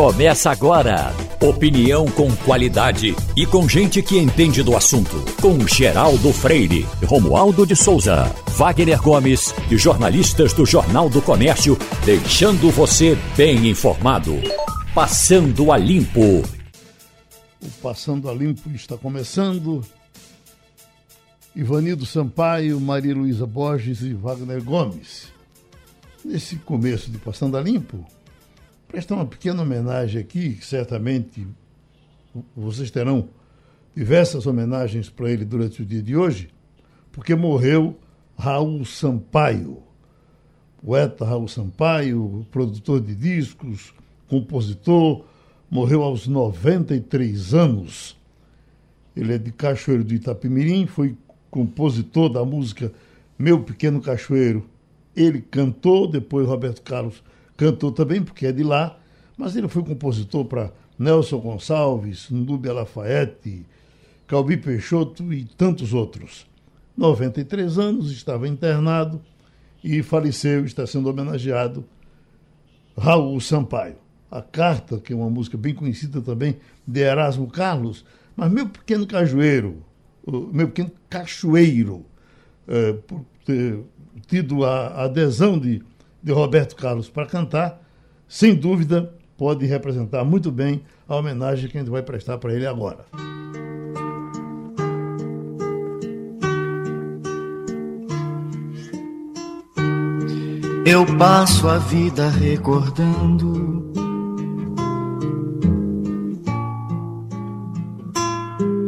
Começa agora. Opinião com qualidade e com gente que entende do assunto. Com Geraldo Freire, Romualdo de Souza, Wagner Gomes e jornalistas do Jornal do Comércio, deixando você bem informado. Passando a Limpo. O Passando a Limpo está começando. Ivanildo Sampaio, Maria Luísa Borges e Wagner Gomes. Nesse começo de Passando a Limpo, prestar uma pequena homenagem aqui, que certamente vocês terão diversas homenagens para ele durante o dia de hoje, porque morreu Raul Sampaio, poeta Raul Sampaio, produtor de discos, compositor, morreu aos 93 anos. Ele é de Cachoeiro do Itapemirim, foi compositor da música Meu Pequeno Cachoeiro. Ele cantou, depois Roberto Carlos cantou também, porque é de lá, mas ele foi compositor para Nelson Gonçalves, Núbia Lafayette, Calbi Peixoto e tantos outros. 93 anos, estava internado e faleceu, está sendo homenageado Raul Sampaio. A Carta, que é uma música bem conhecida também, de Erasmo Carlos, mas meu pequeno cajueiro, meu pequeno cachoeiro, é, por ter tido a adesão de de Roberto Carlos para cantar, sem dúvida pode representar muito bem a homenagem que a gente vai prestar para ele agora. Eu passo a vida recordando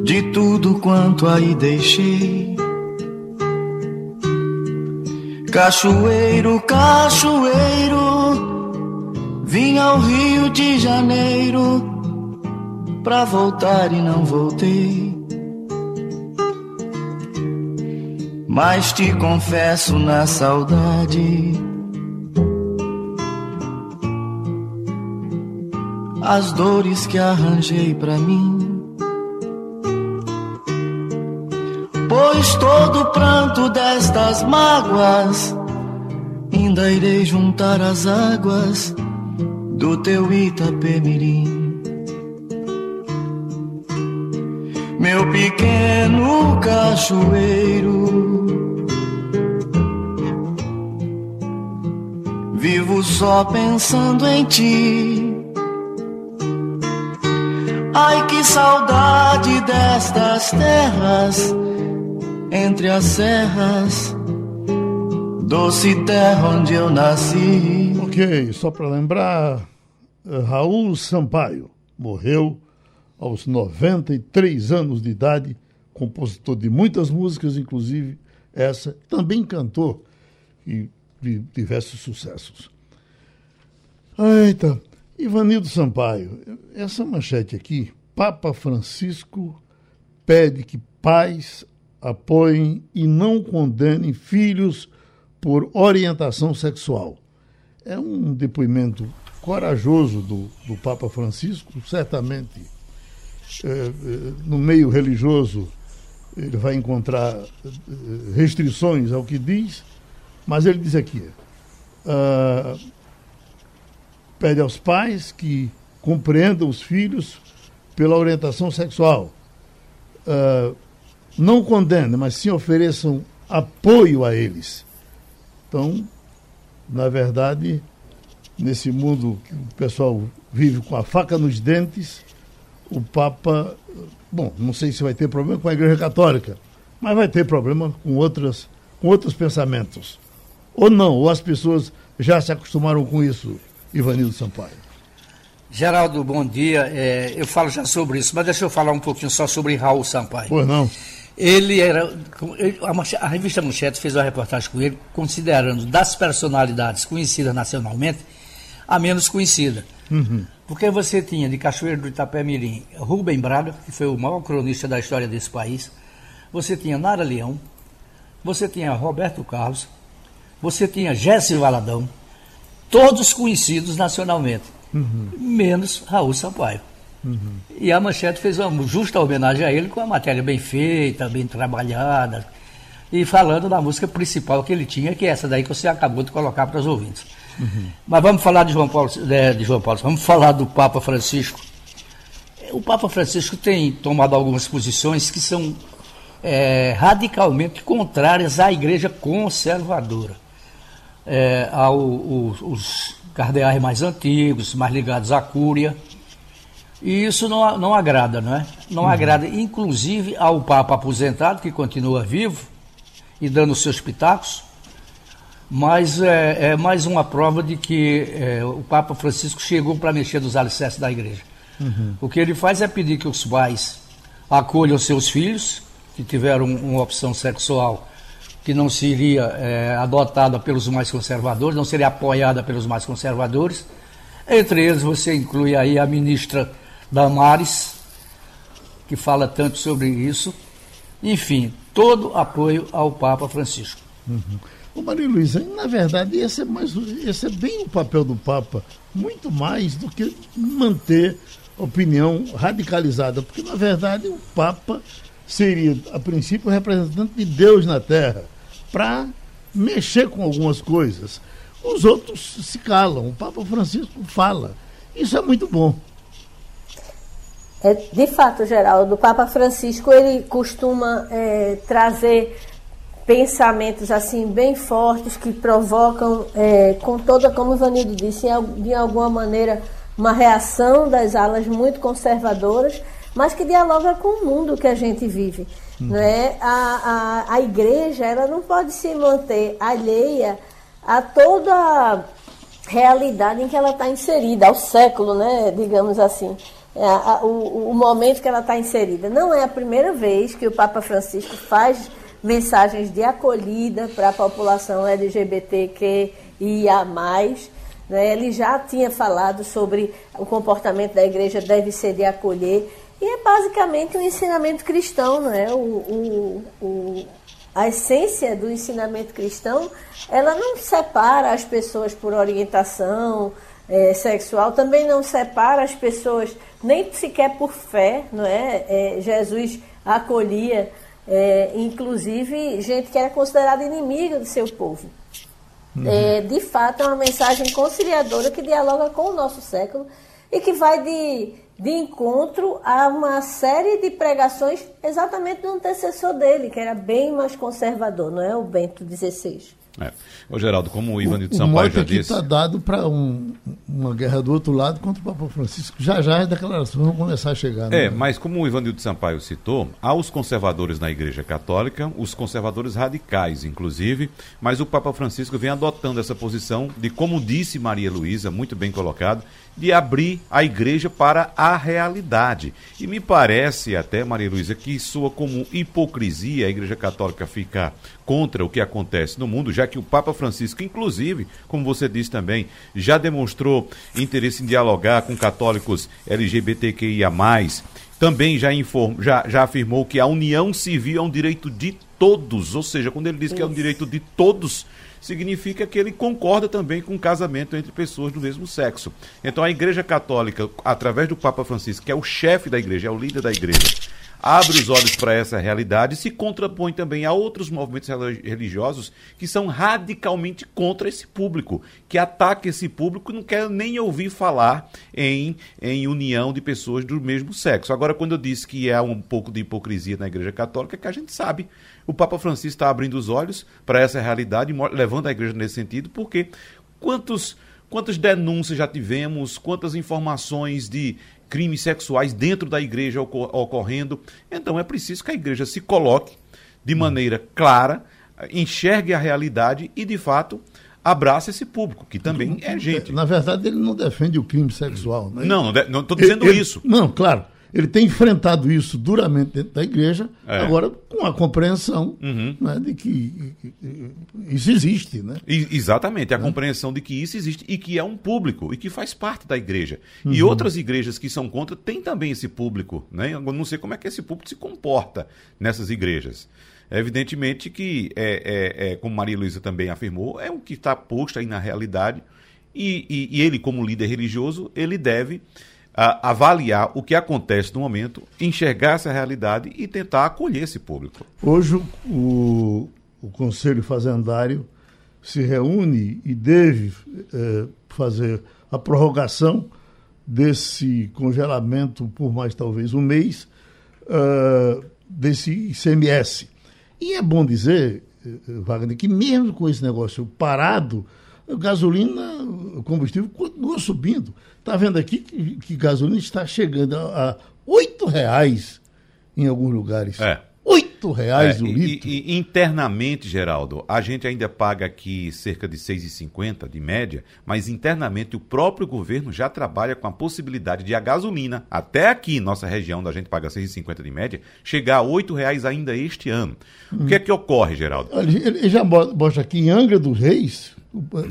de tudo quanto aí deixei Cachoeiro, cachoeiro, vim ao Rio de Janeiro pra voltar e não voltei. Mas te confesso na saudade. As dores que arranjei pra mim. Pois todo pranto destas mágoas ainda irei juntar as águas do teu Itapemirim. Meu pequeno cachoeiro, vivo só pensando em ti. Ai que saudade destas terras entre as serras, doce terra onde eu nasci. Ok, só para lembrar, eh, Raul Sampaio morreu aos 93 anos de idade, compositor de muitas músicas, inclusive essa, também cantou e de diversos sucessos. Eita, Ivanildo Sampaio, essa manchete aqui, Papa Francisco pede que pais apoiem e não condenem filhos por orientação sexual. É um depoimento corajoso do, do Papa Francisco, certamente é, no meio religioso ele vai encontrar é, restrições ao que diz, mas ele diz aqui: uh, pede aos pais que compreendam os filhos pela orientação sexual. Uh, não condenem, mas sim ofereçam apoio a eles. Então, na verdade, nesse mundo que o pessoal vive com a faca nos dentes, o Papa, bom, não sei se vai ter problema com a Igreja Católica, mas vai ter problema com outras, com outros pensamentos. Ou não, ou as pessoas já se acostumaram com isso, Ivanildo Sampaio. Geraldo, bom dia. É, eu falo já sobre isso, mas deixa eu falar um pouquinho só sobre Raul Sampaio. Pois não. Ele era. A, revista Manchete fez uma reportagem com ele, considerando das personalidades conhecidas nacionalmente, a menos conhecida. Uhum. Porque você tinha de Cachoeiro do Itapé-Mirim Rubem Braga, que foi o maior cronista da história desse país. Você tinha Nara Leão. Você tinha Roberto Carlos. Você tinha Jesse Valadão. Todos conhecidos nacionalmente. Uhum. Menos Raul Sampaio. Uhum. E a Manchete fez uma justa homenagem a ele com a matéria bem feita, bem trabalhada, e falando da música principal que ele tinha, que é essa daí que você acabou de colocar para os ouvintes. Uhum. Mas vamos falar de João Paulo, de, de João Paulo, vamos falar do Papa Francisco. O Papa Francisco tem tomado algumas posições que são é, radicalmente contrárias à Igreja conservadora, é, os cardeais mais antigos, mais ligados à Cúria. E isso não, não agrada, não é? Não uhum. agrada, inclusive, ao Papa aposentado, que continua vivo e dando seus pitacos, mas é, é mais uma prova de que é, o Papa Francisco chegou para mexer nos alicerces da igreja. Uhum. O que ele faz é pedir que os pais acolham seus filhos, que tiveram uma opção sexual que não seria é, adotada pelos mais conservadores, não seria apoiada pelos mais conservadores. Entre eles você inclui aí a ministra Damares, que fala tanto sobre isso. Enfim, todo apoio ao Papa Francisco. Uhum. Ô Maria Luísa, na verdade, esse é, mais, esse é bem o papel do Papa, muito mais do que manter opinião radicalizada, porque na verdade o Papa seria, a princípio, o representante de Deus na Terra, para mexer com algumas coisas. Os outros se calam, o Papa Francisco fala. Isso é muito bom. É, de fato, Geraldo, o Papa Francisco ele costuma é, trazer pensamentos assim bem fortes que provocam, é, com toda, como o Vanildo disse, de alguma maneira uma reação das alas muito conservadoras mas que dialoga com o mundo que a gente vive. Uhum. Né? A, a, a igreja ela não pode se manter alheia a toda a realidade em que ela está inserida, ao século, né? digamos assim. É, a, o, o momento que ela está inserida. Não é a primeira vez que o Papa Francisco faz mensagens de acolhida para a população LGBTQIA+. Né? Ele já tinha falado sobre o comportamento da igreja deve ser de acolher. E é basicamente um ensinamento cristão, não é? O, o, o, a essência do ensinamento cristão, ela não separa as pessoas por orientação é, sexual, também não separa as pessoas nem sequer por fé, não é? é Jesus acolhia, é, inclusive, gente que era considerada inimiga do seu povo. Uhum. É, de fato, é uma mensagem conciliadora que dialoga com o nosso século e que vai de de encontro a uma série de pregações exatamente do antecessor dele, que era bem mais conservador, não é? O Bento XVI. É. Ô, Geraldo, como o Ivan de Sampaio já disse. está dado para um, uma guerra do outro lado contra o Papa Francisco. Já já as declarações vão começar a chegar. Né? É, mas como o Ivan de Sampaio citou, há os conservadores na Igreja Católica, os conservadores radicais, inclusive, mas o Papa Francisco vem adotando essa posição de, como disse Maria Luísa, muito bem colocado, de abrir a igreja para a realidade. E me parece até, Maria Luísa, que soa como hipocrisia a Igreja Católica ficar contra o que acontece no mundo, já que o Papa Francisco, inclusive, como você disse também, já demonstrou interesse em dialogar com católicos LGBTQIA. Também já, inform, já, já afirmou que a união civil é um direito de todos, ou seja, quando ele diz que é um direito de todos, significa que ele concorda também com o casamento entre pessoas do mesmo sexo. Então a Igreja Católica, através do Papa Francisco, que é o chefe da igreja, é o líder da igreja, abre os olhos para essa realidade e se contrapõe também a outros movimentos religiosos que são radicalmente contra esse público, que ataca esse público e não quer nem ouvir falar em, em união de pessoas do mesmo sexo. Agora, quando eu disse que há um pouco de hipocrisia na Igreja Católica, é que a gente sabe o Papa Francisco está abrindo os olhos para essa realidade, levando a igreja nesse sentido, porque quantos, quantas denúncias já tivemos, quantas informações de crimes sexuais dentro da igreja ocorrendo. Então é preciso que a igreja se coloque de maneira clara, enxergue a realidade e, de fato, abraça esse público, que também é gente. Na verdade, ele não defende o crime sexual. Né? Não, não estou dizendo ele, isso. Não, claro ele tem enfrentado isso duramente dentro da igreja, é. agora com a compreensão uhum. né, de que isso existe. Né? E, exatamente, a é. compreensão de que isso existe e que é um público e que faz parte da igreja. Uhum. E outras igrejas que são contra têm também esse público. Né? Eu não sei como é que esse público se comporta nessas igrejas. É evidentemente que, é, é, é, como Maria Luísa também afirmou, é o que está posto aí na realidade. E, e, e ele, como líder religioso, ele deve avaliar o que acontece no momento, enxergar essa realidade e tentar acolher esse público. Hoje, o, o Conselho Fazendário se reúne e deve eh, fazer a prorrogação desse congelamento por mais talvez um mês uh, desse ICMS. E é bom dizer, Wagner, que mesmo com esse negócio parado, a gasolina, o combustível continua subindo. Está vendo aqui que, que gasolina está chegando a R$ reais em alguns lugares. É. Oito reais é, o litro. E, e, internamente, Geraldo, a gente ainda paga aqui cerca de 6,50 de média, mas internamente o próprio governo já trabalha com a possibilidade de a gasolina, até aqui nossa região, onde a gente paga 6,50 de média, chegar a oito reais ainda este ano. Hum. O que é que ocorre, Geraldo? Ele já mostra aqui em Angra dos Reis,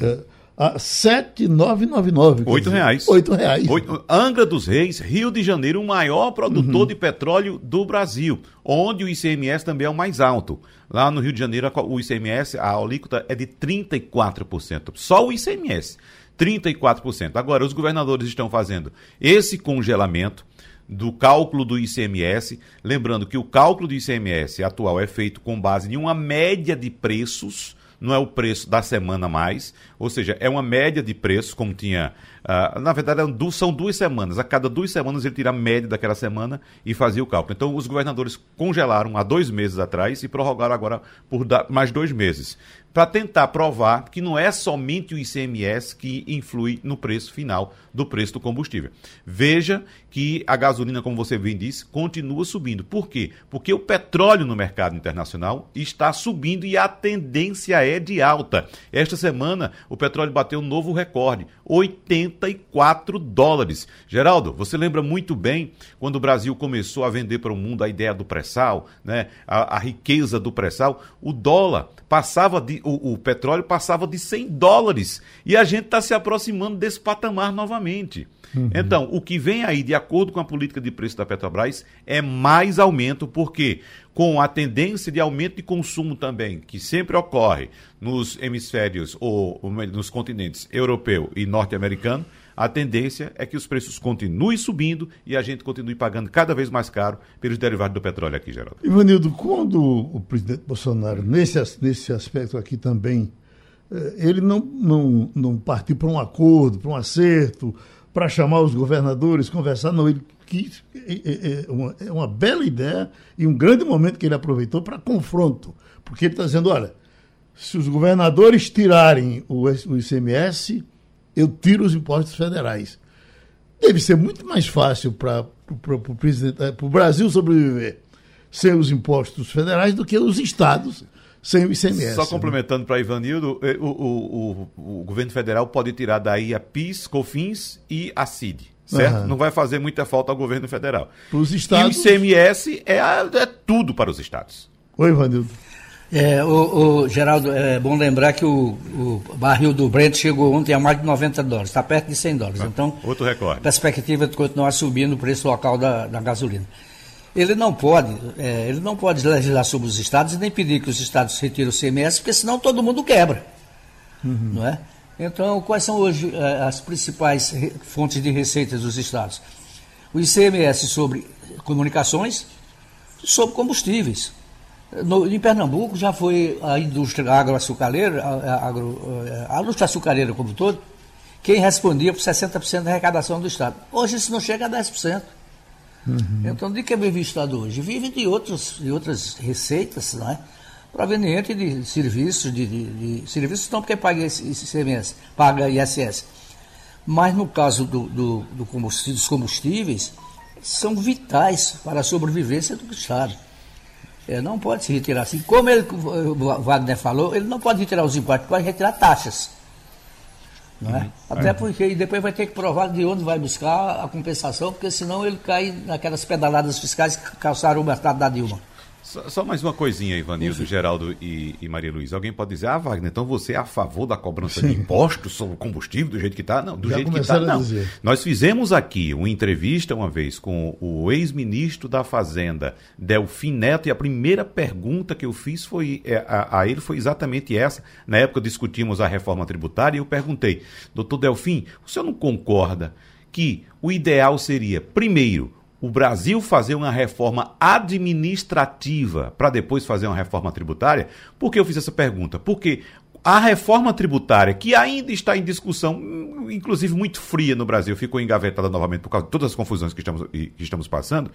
é, a 7,999. Oito reais. Oito reais. Oito, Angra dos Reis, Rio de Janeiro, o maior produtor uhum. de petróleo do Brasil, onde o ICMS também é o mais alto. Lá no Rio de Janeiro, o ICMS, a alíquota é de 34%. Só o ICMS, 34%. Agora, os governadores estão fazendo esse congelamento do cálculo do ICMS, lembrando que o cálculo do ICMS atual é feito com base em uma média de preços não é o preço da semana mais, ou seja, é uma média de preços, como tinha. Uh, na verdade, são duas semanas. A cada duas semanas ele tira a média daquela semana e fazia o cálculo. Então, os governadores congelaram há dois meses atrás e prorrogaram agora por mais dois meses para tentar provar que não é somente o ICMS que influi no preço final do preço do combustível. Veja que a gasolina, como você bem disse, continua subindo. Por quê? Porque o petróleo no mercado internacional está subindo e a tendência é de alta. Esta semana, o petróleo bateu um novo recorde, 84 dólares. Geraldo, você lembra muito bem quando o Brasil começou a vender para o mundo a ideia do pré-sal, né? a, a riqueza do pré-sal, o dólar passava de o, o, petróleo passava de 100 dólares e a gente está se aproximando desse patamar novamente. Uhum. Então, o que vem aí, de acordo com a política de preço da Petrobras, é mais aumento, porque com a tendência de aumento de consumo também, que sempre ocorre nos hemisférios ou, ou nos continentes europeu e norte-americano, a tendência é que os preços continuem subindo e a gente continue pagando cada vez mais caro pelos derivados do petróleo aqui, Geraldo. Ivanildo, quando o presidente Bolsonaro, nesse, nesse aspecto aqui também, eh, ele não, não, não partiu para um acordo, para um acerto, para chamar os governadores, conversar, não, ele quis, é, é, uma, é uma bela ideia e um grande momento que ele aproveitou para confronto, porque ele está dizendo, olha, se os governadores tirarem o, o ICMS, eu tiro os impostos federais. Deve ser muito mais fácil para o Brasil sobreviver sem os impostos federais do que os estados sem o ICMS. Só né? complementando né? para Ivanildo, eh, o, o, o, o, governo federal pode tirar daí a PIS, COFINS e a CID. Certo? Uhum. Não vai fazer muita falta ao governo federal. Os estados... E o ICMS é, é tudo para os estados. Oi, Ivanildo. É, o, o, Geraldo, é bom lembrar que o, o, barril do Brent chegou ontem a mais de 90 dólares, está perto de 100 dólares. Ah, então, outro recorde. Perspectiva de continuar subindo o preço local da, da gasolina. Ele não pode, é, ele não pode legislar sobre os estados e nem pedir que os estados retirem o CMS, porque senão todo mundo quebra, uhum. não é? Então, quais são hoje é, as principais fontes de receitas dos estados? O ICMS sobre comunicações, sobre combustíveis. No, em Pernambuco já foi a indústria agroaçucareira, a, agro, a indústria açucareira como todo, quem respondia por 60% da arrecadação do Estado. Hoje isso não chega a 10%. Uhum. Então, de que vive o Estado hoje? Vive de, outros, de outras receitas, não é? proveniente de serviços, de, de, de serviços não porque paga ICMS, paga ISS. Mas no caso do, do, do combustível, dos combustíveis, são vitais para a sobrevivência do Estado. É, não pode se retirar assim. Como ele, o Wagner falou, ele não pode retirar os impostos, pode retirar taxas. Não é? Uhum. Até porque depois vai ter que provar de onde vai buscar a compensação, porque senão ele cai naquelas pedaladas fiscais que calçaram o mercado da Dilma. Só, só, mais uma coisinha, Ivanildo, Geraldo e, e, Maria Luísa. Alguém pode dizer, ah, Wagner, então você é a favor da cobrança Sim. de impostos sobre o combustível do jeito que está? Não, do Já jeito que está, não. Nós fizemos aqui uma entrevista uma vez com o ex-ministro da Fazenda, Delfim Neto, e a primeira pergunta que eu fiz foi é, a, a, ele foi exatamente essa. Na época discutimos a reforma tributária e eu perguntei, doutor Delfim, o senhor não concorda que o ideal seria, primeiro, o Brasil fazer uma reforma administrativa para depois fazer uma reforma tributária? Por que eu fiz essa pergunta? Porque a reforma tributária, que ainda está em discussão, inclusive muito fria no Brasil, ficou engavetada novamente por causa de todas as confusões que estamos, que estamos passando.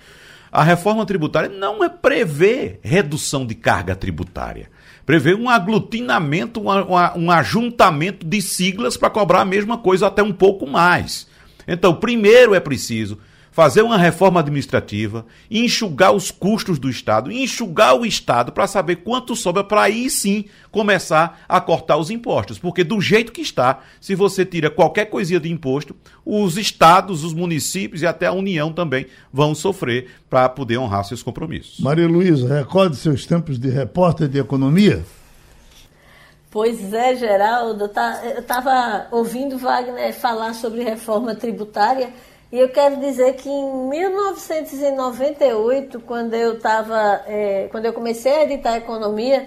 A reforma tributária não é prevê redução de carga tributária. Prevê um aglutinamento, um, um ajuntamento de siglas para cobrar a mesma coisa, até um pouco mais. Então, primeiro é preciso fazer uma reforma administrativa, enxugar os custos do Estado, enxugar o Estado para saber quanto sobra para aí sim começar a cortar os impostos. Porque do jeito que está, se você tira qualquer coisinha de imposto, os estados, os municípios e até a União também vão sofrer para poder honrar seus compromissos. Maria Luísa, recorde seus tempos de repórter de economia? Pois é, Geraldo, tá, eu estava ouvindo Wagner falar sobre reforma tributária e eu quero dizer que em 1998, quando eu estava, é, quando eu comecei a editar economia,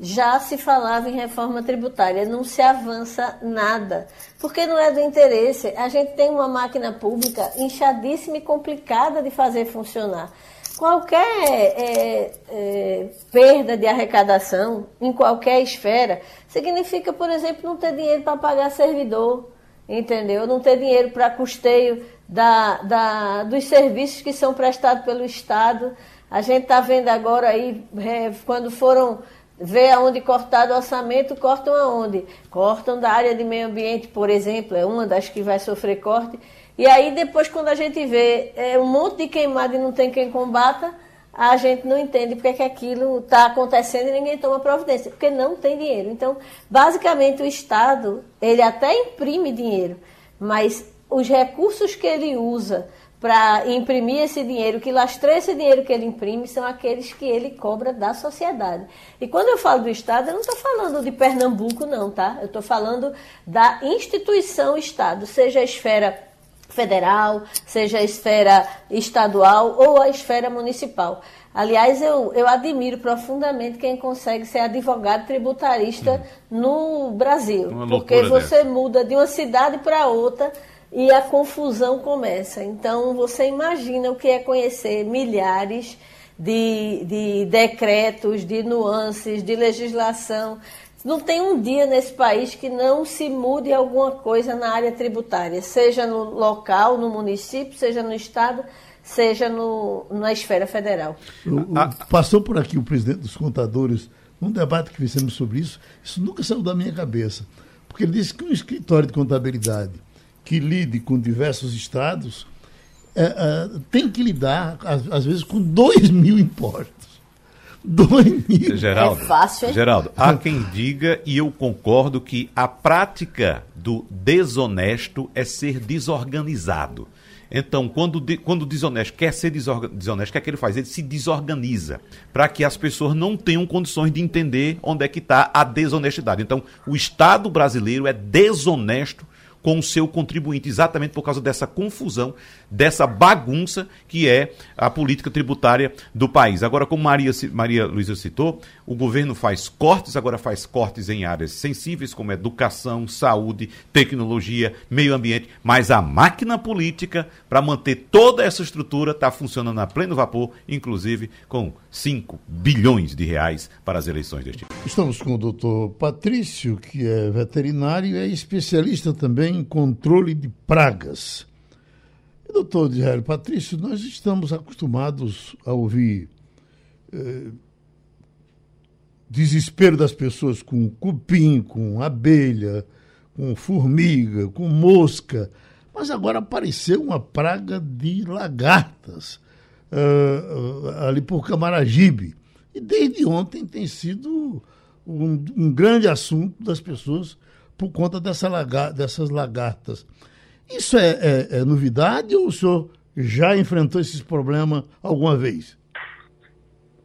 já se falava em reforma tributária. Não se avança nada, porque não é do interesse. A gente tem uma máquina pública inchadíssima e complicada de fazer funcionar. Qualquer é, é, perda de arrecadação em qualquer esfera significa, por exemplo, não ter dinheiro para pagar servidor, entendeu? Não ter dinheiro para custeio da, da, dos serviços que são prestados pelo Estado. A gente está vendo agora aí, é, quando foram ver aonde cortar o orçamento, cortam aonde? Cortam da área de meio ambiente, por exemplo, é uma das que vai sofrer corte. E aí depois, quando a gente vê é, um monte de queimado e não tem quem combata, a gente não entende porque é que aquilo está acontecendo e ninguém toma providência, porque não tem dinheiro. Então, basicamente, o Estado, ele até imprime dinheiro, mas os recursos que ele usa para imprimir esse dinheiro, que lastreia esse dinheiro que ele imprime, são aqueles que ele cobra da sociedade. E quando eu falo do Estado, eu não estou falando de Pernambuco, não, tá? Eu estou falando da instituição Estado, seja a esfera federal, seja a esfera estadual ou a esfera municipal. Aliás, eu, eu admiro profundamente quem consegue ser advogado tributarista hum. no Brasil. Porque você dessa. muda de uma cidade para outra e a confusão começa. Então, você imagina o que é conhecer milhares de, de decretos, de nuances, de legislação. Não tem um dia nesse país que não se mude alguma coisa na área tributária, seja no local, no município, seja no estado, seja no, na esfera federal. O, o, passou por aqui o presidente dos contadores, num debate que fizemos sobre isso, isso nunca saiu da minha cabeça. Porque ele disse que um escritório de contabilidade que lide com diversos estados é, é, tem que lidar, às, às, vezes, com dois mil impostos. Dois mil. Geraldo, é fácil, hein? Geraldo, há quem diga, e eu concordo, que a prática do desonesto é ser desorganizado. Então, quando, quando o desonesto quer ser desonesto, o que é que ele faz? Ele se desorganiza para que as pessoas não tenham condições de entender onde é que está a desonestidade. Então, o Estado brasileiro é desonesto com o seu contribuinte, exatamente por causa dessa confusão, dessa bagunça que é a política tributária do país. Agora, como Maria, Maria Luísa citou, o governo faz cortes, agora faz cortes em áreas sensíveis como educação, saúde, tecnologia, meio ambiente, mas a máquina política para manter toda essa estrutura está funcionando a pleno vapor, inclusive com 5 bilhões de reais para as eleições deste ano. Estamos com o doutor Patrício, que é veterinário e é especialista também em controle de pragas. Doutor Israel Patrício, nós estamos acostumados a ouvir eh, desespero das pessoas com cupim, com abelha, com formiga, com mosca. Mas agora apareceu uma praga de lagartas uh, ali por Camaragibe. E desde ontem tem sido um, um grande assunto das pessoas por conta dessa lagar, dessas lagartas. Isso é, é, é novidade ou o senhor já enfrentou esses problemas alguma vez?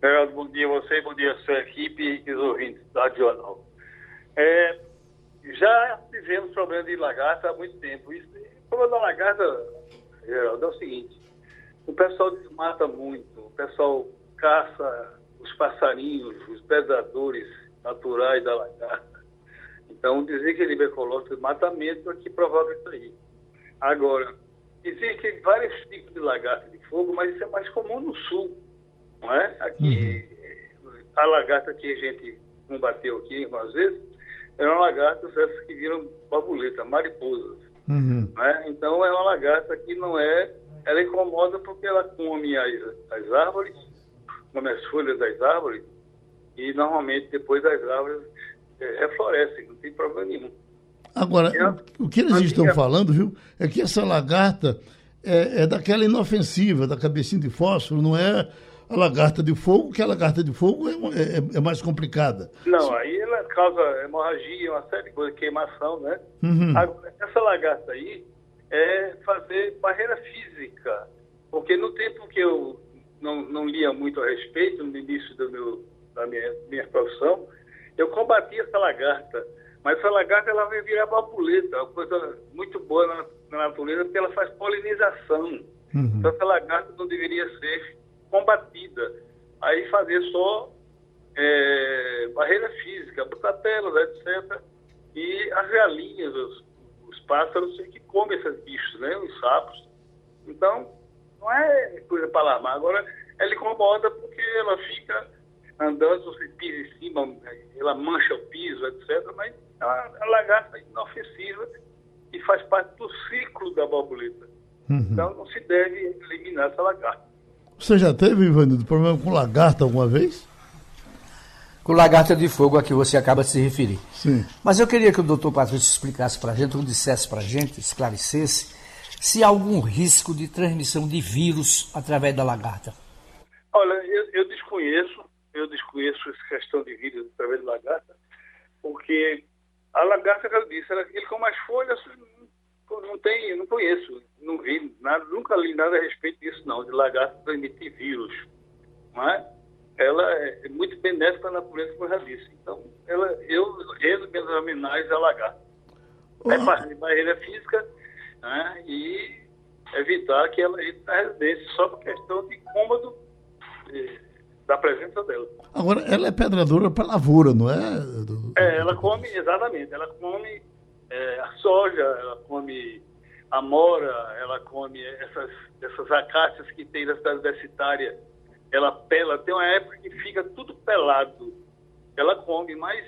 Geraldo, bom dia a você, bom dia a sua equipe e os ouvintes da Jornal. É, já tivemos problema de lagarta há muito tempo. Isso, o problema da lagarta, Geraldo, é o seguinte: o pessoal desmata muito, o pessoal caça os passarinhos, os predadores naturais da lagarta. Então, o desequilíbrio ecológico, o desmatamento é que provoca isso aí. Agora, existem vários tipos de lagarta de fogo, mas isso é mais comum no sul não é? Aqui, uhum. a lagarta que a gente combateu aqui algumas vezes, eram lagartas essas que viram borboleta, mariposas. Uhum. Né? Então é uma lagarta que não é. Ela incomoda porque ela come as, as árvores, come as folhas das árvores, e normalmente depois as árvores é, reflorescem, não tem problema nenhum. Agora, o que eles estão falando, viu, é que essa lagarta é, é daquela inofensiva, da cabecinha de fósforo, não é a lagarta de fogo, que a lagarta de fogo é, é, é, mais complicada. Não, aí ela causa hemorragia, uma série de coisas, queimação, né? Uhum. essa lagarta aí é fazer barreira física, porque no tempo que eu não, não lia muito a respeito, no início do meu, da minha, minha profissão, eu combatia essa lagarta. Mas essa lagarta ela vai virar borboleta, uma coisa muito boa na, na natureza, porque ela faz polinização. Uhum. Então essa lagarta não deveria ser combatida. Aí fazer só é, barreira física, botar telas, etc. E as galinhas, os, os pássaros que comem esses bichos, né? Os sapos. Então, não é coisa para alarmar. Agora, ela incomoda porque ela fica andando, você pisa em cima, ela mancha o piso, etc. Mas a, a lagarta é inofensiva e faz parte do ciclo da borboleta. Uhum. Então, não se deve eliminar essa lagarta. Você já teve, Ivanildo, problema com lagarta alguma vez? Com lagarta de fogo a que você acaba de se referir. Sim. Mas eu queria que o doutor Patrício explicasse para a gente, ou dissesse para a gente, esclarecesse, se há algum risco de transmissão de vírus através da lagarta. Olha, eu, eu desconheço, eu desconheço essa questão de vírus através da lagarta, porque a lagarta, como eu disse, ela, ele com mais folhas, não tem, não conheço, não vi nada, nunca li nada a respeito disso não, de lagarto transmitir vírus, não é? Ela é muito benéfica na natureza, como eu já disse. Então, ela, eu rezo minhas homenagens à lagarta. É parte de barreira física né? e evitar que ela entre na residência, só por questão de cômodo de, da presença dela. Agora, ela é pedradora para lavoura, não é? É, ela come, exatamente, ela come é, a soja, ela come amora, ela come essas, essas acácias que tem na cidade universitária, ela pela, tem uma época que fica tudo pelado, ela come, mas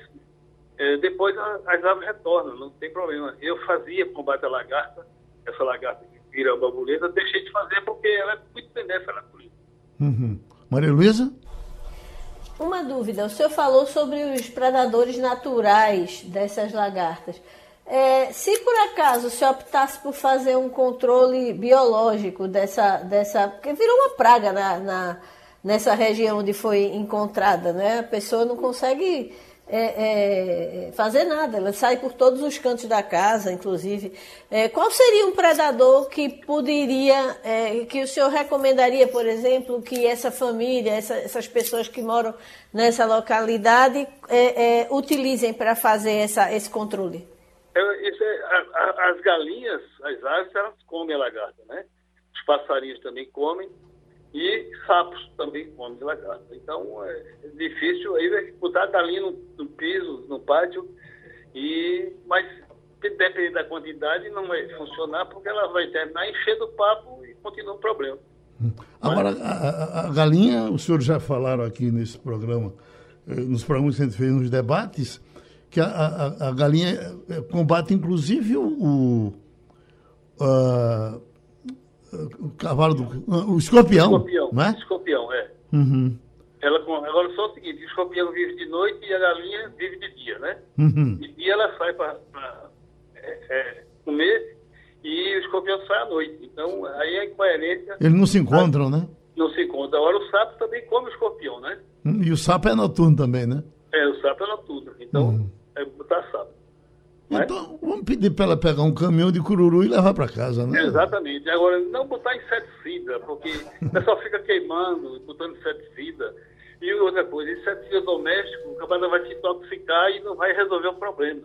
é, depois a, as aves retornam, não tem problema. Eu fazia combate à lagarta, essa lagarta que vira a borboleta, deixei de fazer porque ela é muito benéfica na natureza. Uhum. Maria Luísa? Uma dúvida, o senhor falou sobre os predadores naturais dessas lagartas. É, se por acaso se optasse por fazer um controle biológico dessa, dessa porque virou uma praga na, na nessa região onde foi encontrada, né? A pessoa não consegue é, é, fazer nada, ela sai por todos os cantos da casa, inclusive. É, qual seria um predador que poderia, é, que o senhor recomendaria, por exemplo, que essa família, essa, essas pessoas que moram nessa localidade é, é, utilizem para fazer essa, esse controle? a, a, as galinhas, as aves, elas comem a lagarta, né? Os passarinhos também comem e sapos também comem lagarta. Então é difícil aí é botar galinha no, no, piso, no pátio, e, mas depende da quantidade não vai funcionar porque ela vai terminar enchendo o papo e continua o problema. Agora, a, a, a, galinha, os senhores já falaram aqui nesse programa, eh, nos programas que a gente fez nos debates, que a, a, galinha eh, combate inclusive o, o, o cavalo do. O escorpião. Escorpião, né? escorpião é. Uhum. Ela, agora só o seguinte, o escorpião vive de noite e a galinha vive de dia, né? Uhum. De dia ela sai para é, é, comer e o escorpião sai à noite. Então, aí a incoerência. Eles não se encontram, né? Não se encontram. Agora o sapo também come o escorpião, né? Hum, e o sapo é noturno também, né? É, o sapo é noturno. Então. Uhum é botar sapo. Então, vamos pedir para ela pegar um caminhão de cururu e levar para casa, né? Exatamente. Agora, não botar inseticida, porque o pessoal fica queimando, botando inseticida. E outra coisa, inseticida doméstico, o camarada vai se intoxicar e não vai resolver o problema.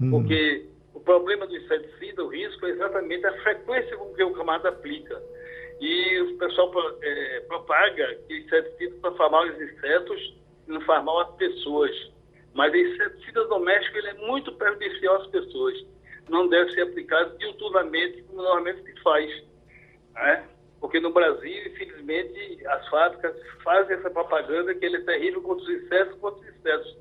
Hum. Porque o problema do inseticida, o risco é exatamente a frequência com que o camarada aplica. E o pessoal é, propaga que inseticida para farmar os insetos e não faz mal às pessoas. Mas inseticida doméstico ele é muito prejudicial às pessoas. Não deve ser aplicado diuturnamente, como normalmente se faz. Né? Porque no Brasil, infelizmente, as fábricas fazem essa propaganda que ele é terrível contra os insetos, contra os insetos.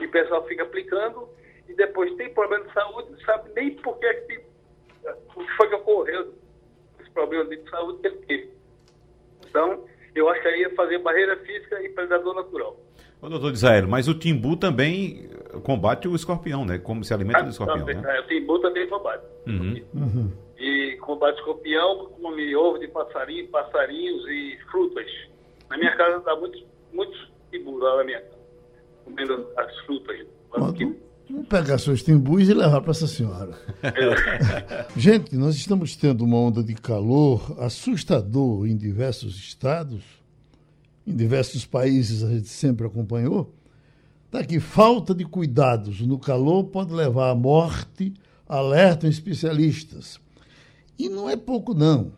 E o pessoal fica aplicando e depois tem problema de saúde, não sabe nem por que, que o que foi que ocorreu, esse problema de saúde que ele teve. Então, eu acho que aí ia fazer barreira física e predador natural. Ô, doutor Israel, mas o timbu também combate o escorpião, né? Como se alimenta do escorpião, também, né? É, o timbu também combate. Uhum. Uhum. E combate escorpião, come ovo de passarinho, passarinhos e frutas. Na minha casa dá muitos, muitos timbus lá na minha casa, comendo as frutas. Vamos pegar seus timbus e levar para essa senhora. Gente, nós estamos tendo uma onda de calor assustador em diversos estados, em diversos países a gente sempre acompanhou. Tá que falta de cuidados no calor pode levar à morte, alertam especialistas. E não é pouco, não.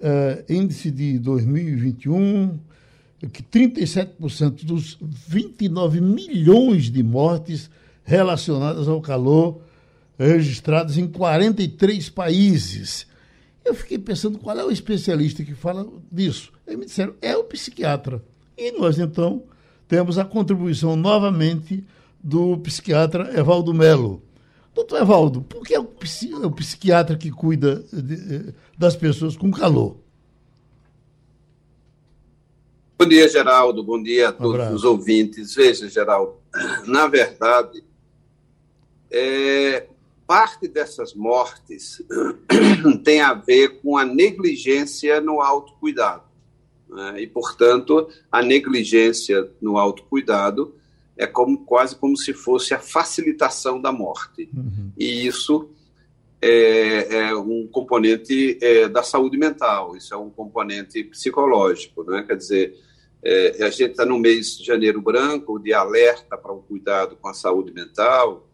É, índice de 2021, que 37% dos 29 milhões de mortes relacionadas ao calor registradas em 43 países. Eu fiquei pensando qual é o especialista que fala disso. Eles me disseram, é o psiquiatra. E nós, então, temos a contribuição novamente do psiquiatra Evaldo Melo. Doutor Evaldo, por que é o, psi, é o psiquiatra que cuida de, das pessoas com calor? Bom dia, Geraldo. Bom dia a todos um os ouvintes. Veja, Geraldo, na verdade, é, parte dessas mortes tem a ver com a negligência no autocuidado. Né? E, portanto, a negligência no autocuidado é como, quase como se fosse a facilitação da morte. Uhum. E isso é, é um componente é, da saúde mental, isso é um componente psicológico. Né? Quer dizer, é, a gente está no mês de janeiro branco, de alerta para o cuidado com a saúde mental,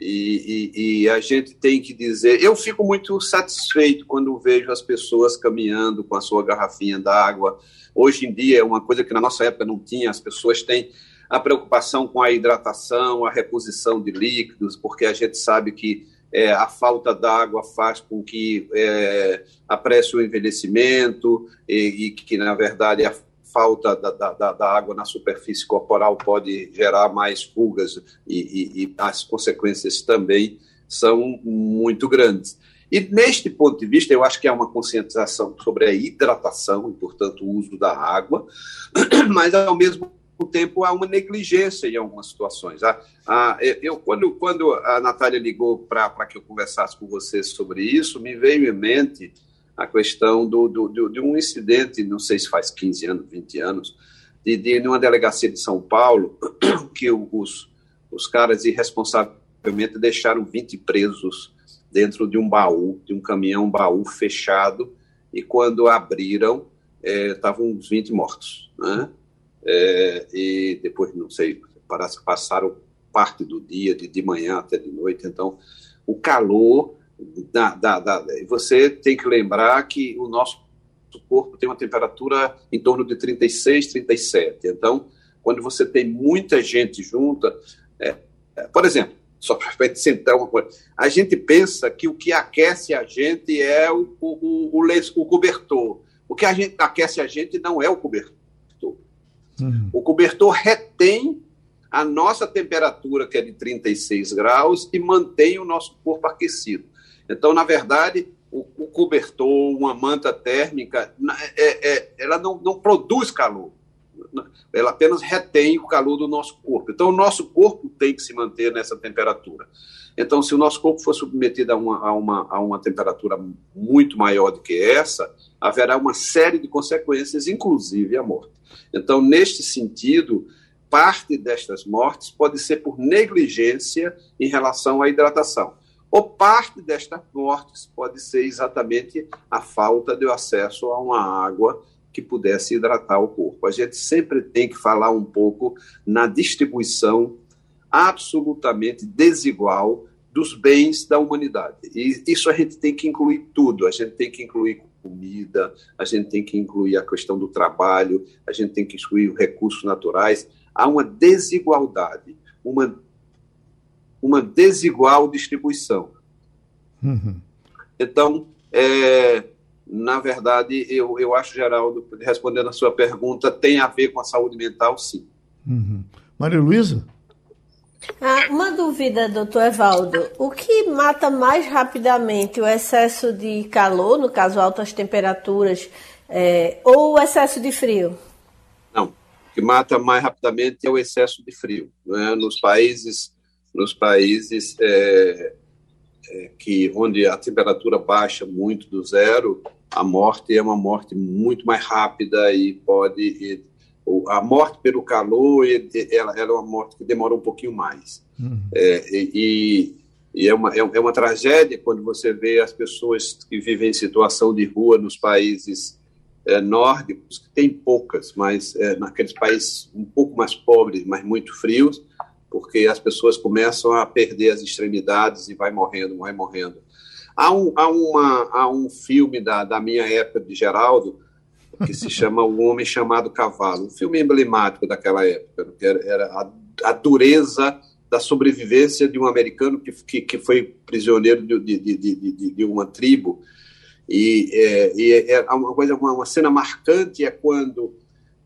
e, e, e, a gente tem que dizer. Eu fico muito satisfeito quando vejo as pessoas caminhando com a sua garrafinha d'água. Hoje em dia é uma coisa que na nossa época não tinha, as pessoas têm a preocupação com a hidratação, a reposição de líquidos, porque a gente sabe que é, a falta d'água faz com que é, apresse o envelhecimento e, e que, na verdade, a falta da, da, da, água na superfície corporal pode gerar mais pulgas e, e, e, as consequências também são muito grandes. E neste ponto de vista, eu acho que há uma conscientização sobre a hidratação e, portanto, o uso da água, mas ao mesmo tempo há uma negligência em algumas situações. Ah, ah, eu, quando, quando a Natália ligou para que eu conversasse com você sobre isso, me veio em mente a questão do, do, do, de um incidente, não sei se faz 15 anos, 20 anos, de, de uma delegacia de São Paulo, que os, os caras irresponsavelmente deixaram 20 presos dentro de um baú, de um caminhão baú fechado, e quando abriram, estavam é, uns 20 mortos. Né? É, e depois, não sei, passaram parte do dia, de, de manhã até de noite, então o calor da, da, da, você tem que lembrar que o nosso corpo tem uma temperatura em torno de 36, 37. Então, quando você tem muita gente junta, é, é, por exemplo, só para sentar uma coisa, a gente pensa que o que aquece a gente é o, o, o, o cobertor. O que a gente, aquece a gente não é o cobertor. Uhum. O cobertor retém a nossa temperatura, que é de 36 graus, e mantém o nosso corpo aquecido. Então, na verdade, o, o cobertor, uma manta térmica, é, é, ela não, não produz calor. Ela apenas retém o calor do nosso corpo. Então, o nosso corpo tem que se manter nessa temperatura. Então, se o nosso corpo for submetido a uma, a uma, a uma temperatura muito maior do que essa, haverá uma série de consequências, inclusive a morte. Então, neste sentido, parte destas mortes pode ser por negligência em relação à hidratação. Ou parte destas mortes pode ser exatamente a falta de acesso a uma água que pudesse hidratar o corpo. A gente sempre tem que falar um pouco na distribuição absolutamente desigual dos bens da humanidade. E isso a gente tem que incluir tudo. A gente tem que incluir comida, a gente tem que incluir a questão do trabalho, a gente tem que excluir os recursos naturais. Há uma desigualdade, uma uma desigual distribuição. Uhum. Então, é, na verdade, eu, eu acho, Geraldo, respondendo a sua pergunta, tem a ver com a saúde mental, sim. Uhum. Maria Luísa? Ah, uma dúvida, doutor Evaldo. O que mata mais rapidamente o excesso de calor, no caso altas temperaturas, é, ou o excesso de frio? Não, o que mata mais rapidamente é o excesso de frio. Né? Nos países, nos países é, é, que onde a temperatura baixa muito do zero, a morte é uma morte muito mais rápida e pode a morte pelo calor ela, ela é uma morte que demora um pouquinho mais uhum. é, e, e é, uma, é, é uma tragédia quando você vê as pessoas que vivem em situação de rua nos países é, nórdicos, que tem poucas, mas é, naqueles países um pouco mais pobres, mas muito frios, porque as pessoas começam a perder as extremidades e vai morrendo, vai morrendo. Há um, há uma, há um filme da, da minha época de Geraldo que se chama O Homem Chamado Cavalo, um filme emblemático daquela época, que era, era a, a, dureza da sobrevivência de um americano que, que, que foi prisioneiro de, de, de, de, uma tribo. E, é, e é, é uma coisa, uma, uma cena marcante é quando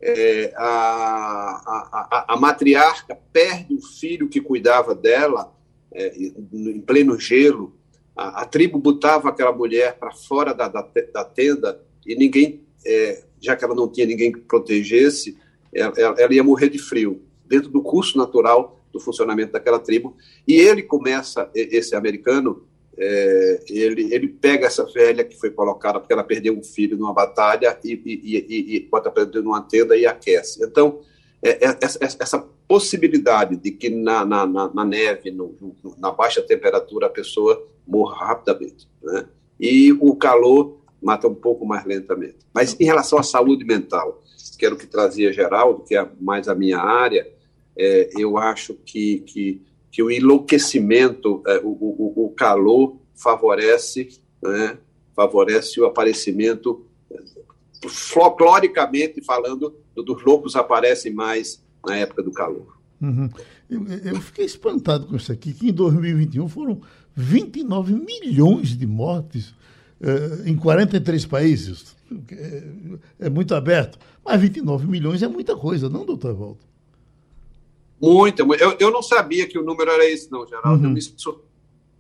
é, a, a, a, matriarca perde o filho que cuidava dela é, em pleno gelo. A, a, tribo botava aquela mulher para fora da, da, da, tenda e ninguém, é, já que ela não tinha ninguém que protegesse, ela, ela, ia morrer de frio, dentro do curso natural do funcionamento daquela tribo. E ele começa, esse americano, é, ele, ele pega essa velha que foi colocada porque ela perdeu um filho numa batalha e, e, e, e bota para dentro de uma tenda e aquece. Então, é, é, essa, essa, possibilidade de que na, na, na neve, no, no, na baixa temperatura, a pessoa morra rapidamente. Né? E o calor mata um pouco mais lentamente. Mas em relação à saúde mental, que era o que trazia Geraldo, que é mais a minha área, é, eu acho que, que que o enlouquecimento, é, o, o, o calor favorece, né, favorece o aparecimento, folcloricamente falando, dos loucos aparecem mais na época do calor. Uhum. Eu, eu, fiquei espantado com isso aqui, que em 2021 foram 29 milhões de mortes eh, em 43 países. É, é, muito aberto. Mas 29 milhões é muita coisa, não, doutor Walter? Muita, eu, eu não sabia que o número era esse, não, Geraldo. Uhum.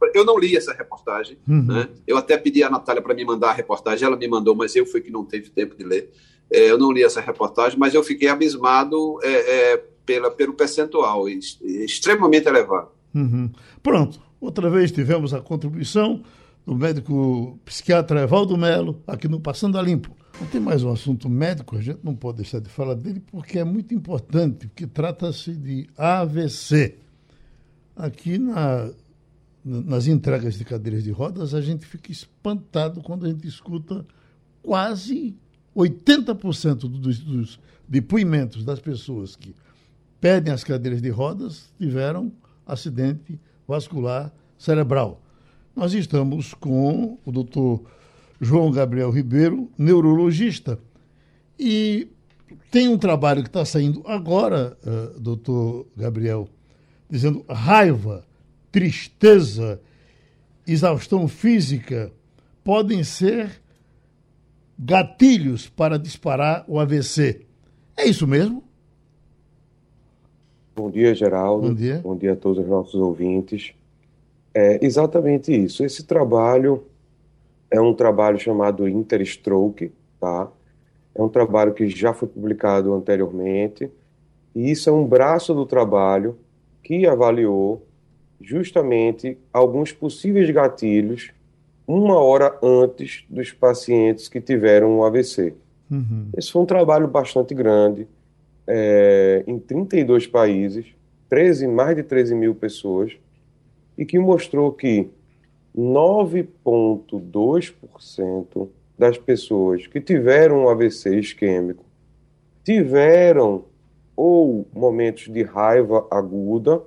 Eu, eu, não li essa reportagem. Uhum. Né? Eu até pedi a Natália para me mandar a reportagem, ela me mandou, mas eu fui que não teve tempo de ler. É, eu não li essa reportagem, mas eu fiquei abismado é, é, pela, pelo percentual, extremamente elevado. Uhum. Pronto, outra vez tivemos a contribuição do médico psiquiatra Evaldo Melo, aqui no Passando a Limpo. Tem mais um assunto médico, a gente não pode deixar de falar dele porque é muito importante, porque trata-se de AVC. Aqui na, nas entregas de cadeiras de rodas, a gente fica espantado quando a gente escuta quase 80% dos, dos depoimentos das pessoas que pedem as cadeiras de rodas tiveram acidente vascular cerebral. Nós estamos com o doutor João Gabriel Ribeiro, neurologista. E tem um trabalho que está saindo agora, uh, doutor Gabriel, dizendo raiva, tristeza, exaustão física podem ser gatilhos para disparar o AVC. É isso mesmo? Bom dia, Geraldo. Bom dia. Bom dia a todos os nossos ouvintes. É exatamente isso. Esse trabalho é um trabalho chamado Interstroke, tá? É um trabalho que já foi publicado anteriormente, e isso é um braço do trabalho que avaliou justamente alguns possíveis gatilhos uma hora antes dos pacientes que tiveram um AVC. Uhum. Esse foi um trabalho bastante grande, é, em 32 países, 13, mais de 13 mil pessoas, e que mostrou que 9,2% das pessoas que tiveram um AVC isquêmico tiveram ou momentos de raiva aguda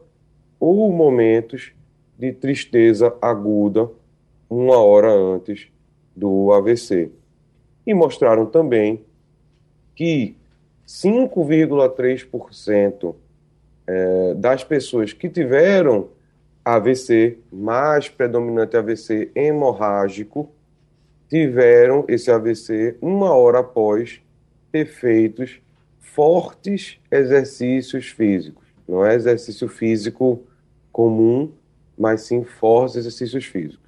ou momentos de tristeza aguda uma hora antes do AVC. E mostraram também que 5,3% é, das pessoas que tiveram AVC, mais predominante AVC hemorrágico, tiveram esse AVC uma hora após ter feito fortes exercícios físicos. Não é exercício físico comum, mas sim fortes exercícios físicos.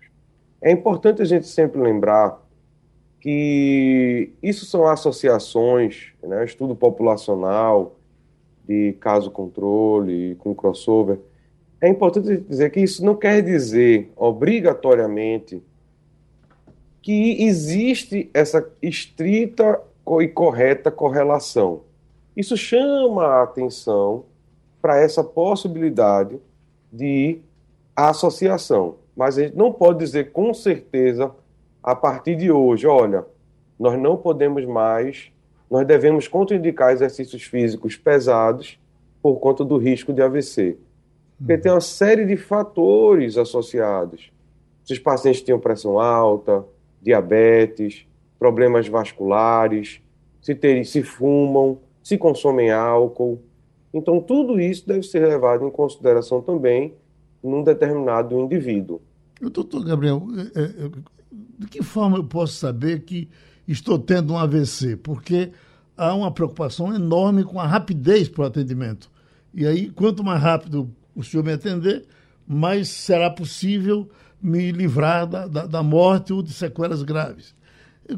É importante a gente sempre lembrar que isso são associações, né, estudo populacional, de caso controle, com crossover. É importante dizer que isso não quer dizer obrigatoriamente que existe essa estrita e correta correlação. Isso chama a atenção para essa possibilidade de associação. Mas a gente não pode dizer com certeza, a partir de hoje, olha, nós não podemos mais, nós devemos contraindicar exercícios físicos pesados por conta do risco de AVC. Porque tem uma série de fatores associados. Se os pacientes tinham pressão alta, diabetes, problemas vasculares, se, ter, se fumam, se consomem álcool. Então, tudo isso deve ser levado em consideração também num determinado indivíduo. Doutor Gabriel, é, é, de que forma eu posso saber que estou tendo um AVC? Porque há uma preocupação enorme com a rapidez para o atendimento. E aí, quanto mais rápido o senhor me atender, mais será possível me livrar da, da, da morte ou de sequelas graves.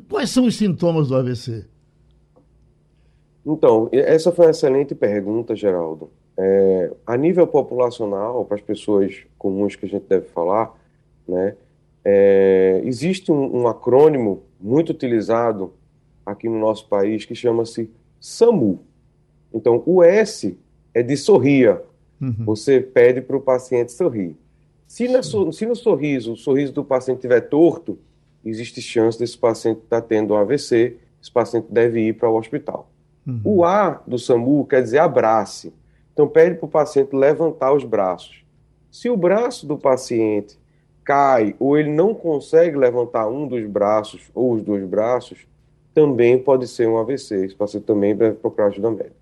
Quais são os sintomas do AVC? Então, essa foi uma excelente pergunta, Geraldo. É, a nível populacional, para as pessoas comuns que a gente deve falar, né, é, existe um, um, acrônimo muito utilizado aqui no nosso país que chama-se SAMU. Então, o S é de sorria. Uhum. Você pede para o paciente sorrir. Se, na, se, no sorriso, o sorriso do paciente estiver torto, existe chance desse paciente estar tá tendo um AVC, esse paciente deve ir para o hospital. Uhum. O A do SAMU quer dizer abrace. Então, pede para o paciente levantar os braços. Se o braço do paciente cai ou ele não consegue levantar um dos braços ou os dois braços, também pode ser um AVC. Esse paciente também deve procurar ajuda médica.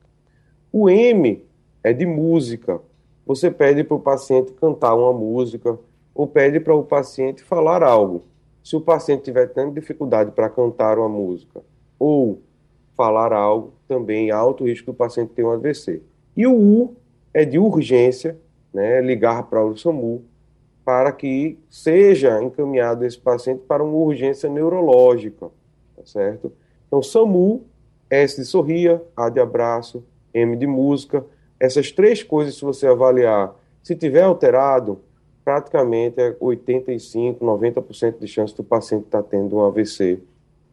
O M é de música. Você pede para o paciente cantar uma música ou pede para o paciente falar algo. Se o paciente tiver tendo dificuldade para cantar uma música ou falar algo, também há alto risco do paciente ter um AVC. E o U é de urgência, né, ligar para o SAMU para que seja encaminhado esse paciente para uma urgência neurológica, tá certo? Então, SAMU, S de sorria, A de abraço, M de música, essas três coisas, se você avaliar, se tiver alterado, praticamente é 85, 90% de chance do paciente estar tá tendo um AVC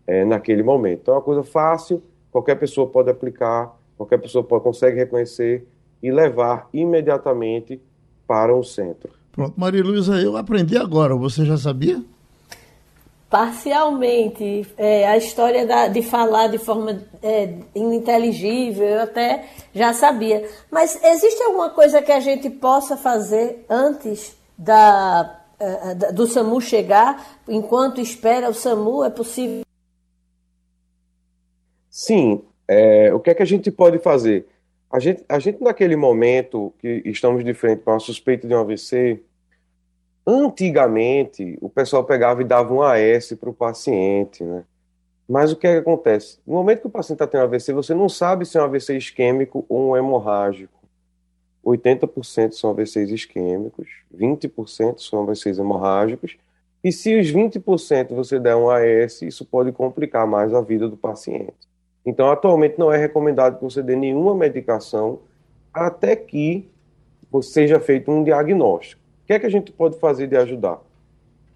é, naquele momento. Então, é uma coisa fácil, qualquer pessoa pode aplicar, qualquer pessoa pode, consegue reconhecer e levar imediatamente para um centro. Pronto, Maria Luísa, eu aprendi agora, você já sabia? Parcialmente. É, a história da, de falar de forma é, ininteligível, eu até já sabia. Mas existe alguma coisa que a gente possa fazer antes da, é, do SAMU chegar, enquanto espera o SAMU? É possível Sim, é, o que é que a gente pode fazer? A gente, a gente, naquele momento que estamos de frente com a suspeita de um AVC, antigamente o pessoal pegava e dava um AS para o paciente, né? Mas o que, é que acontece? No momento que o paciente está tendo AVC, você não sabe se é um AVC isquêmico ou um hemorrágico. 80% são AVCs isquêmicos, 20% são AVCs hemorrágicos, e se os 20% você der um AS, isso pode complicar mais a vida do paciente. Então, atualmente não é recomendado que você dê nenhuma medicação até que seja feito um diagnóstico. O que é que a gente pode fazer de ajudar?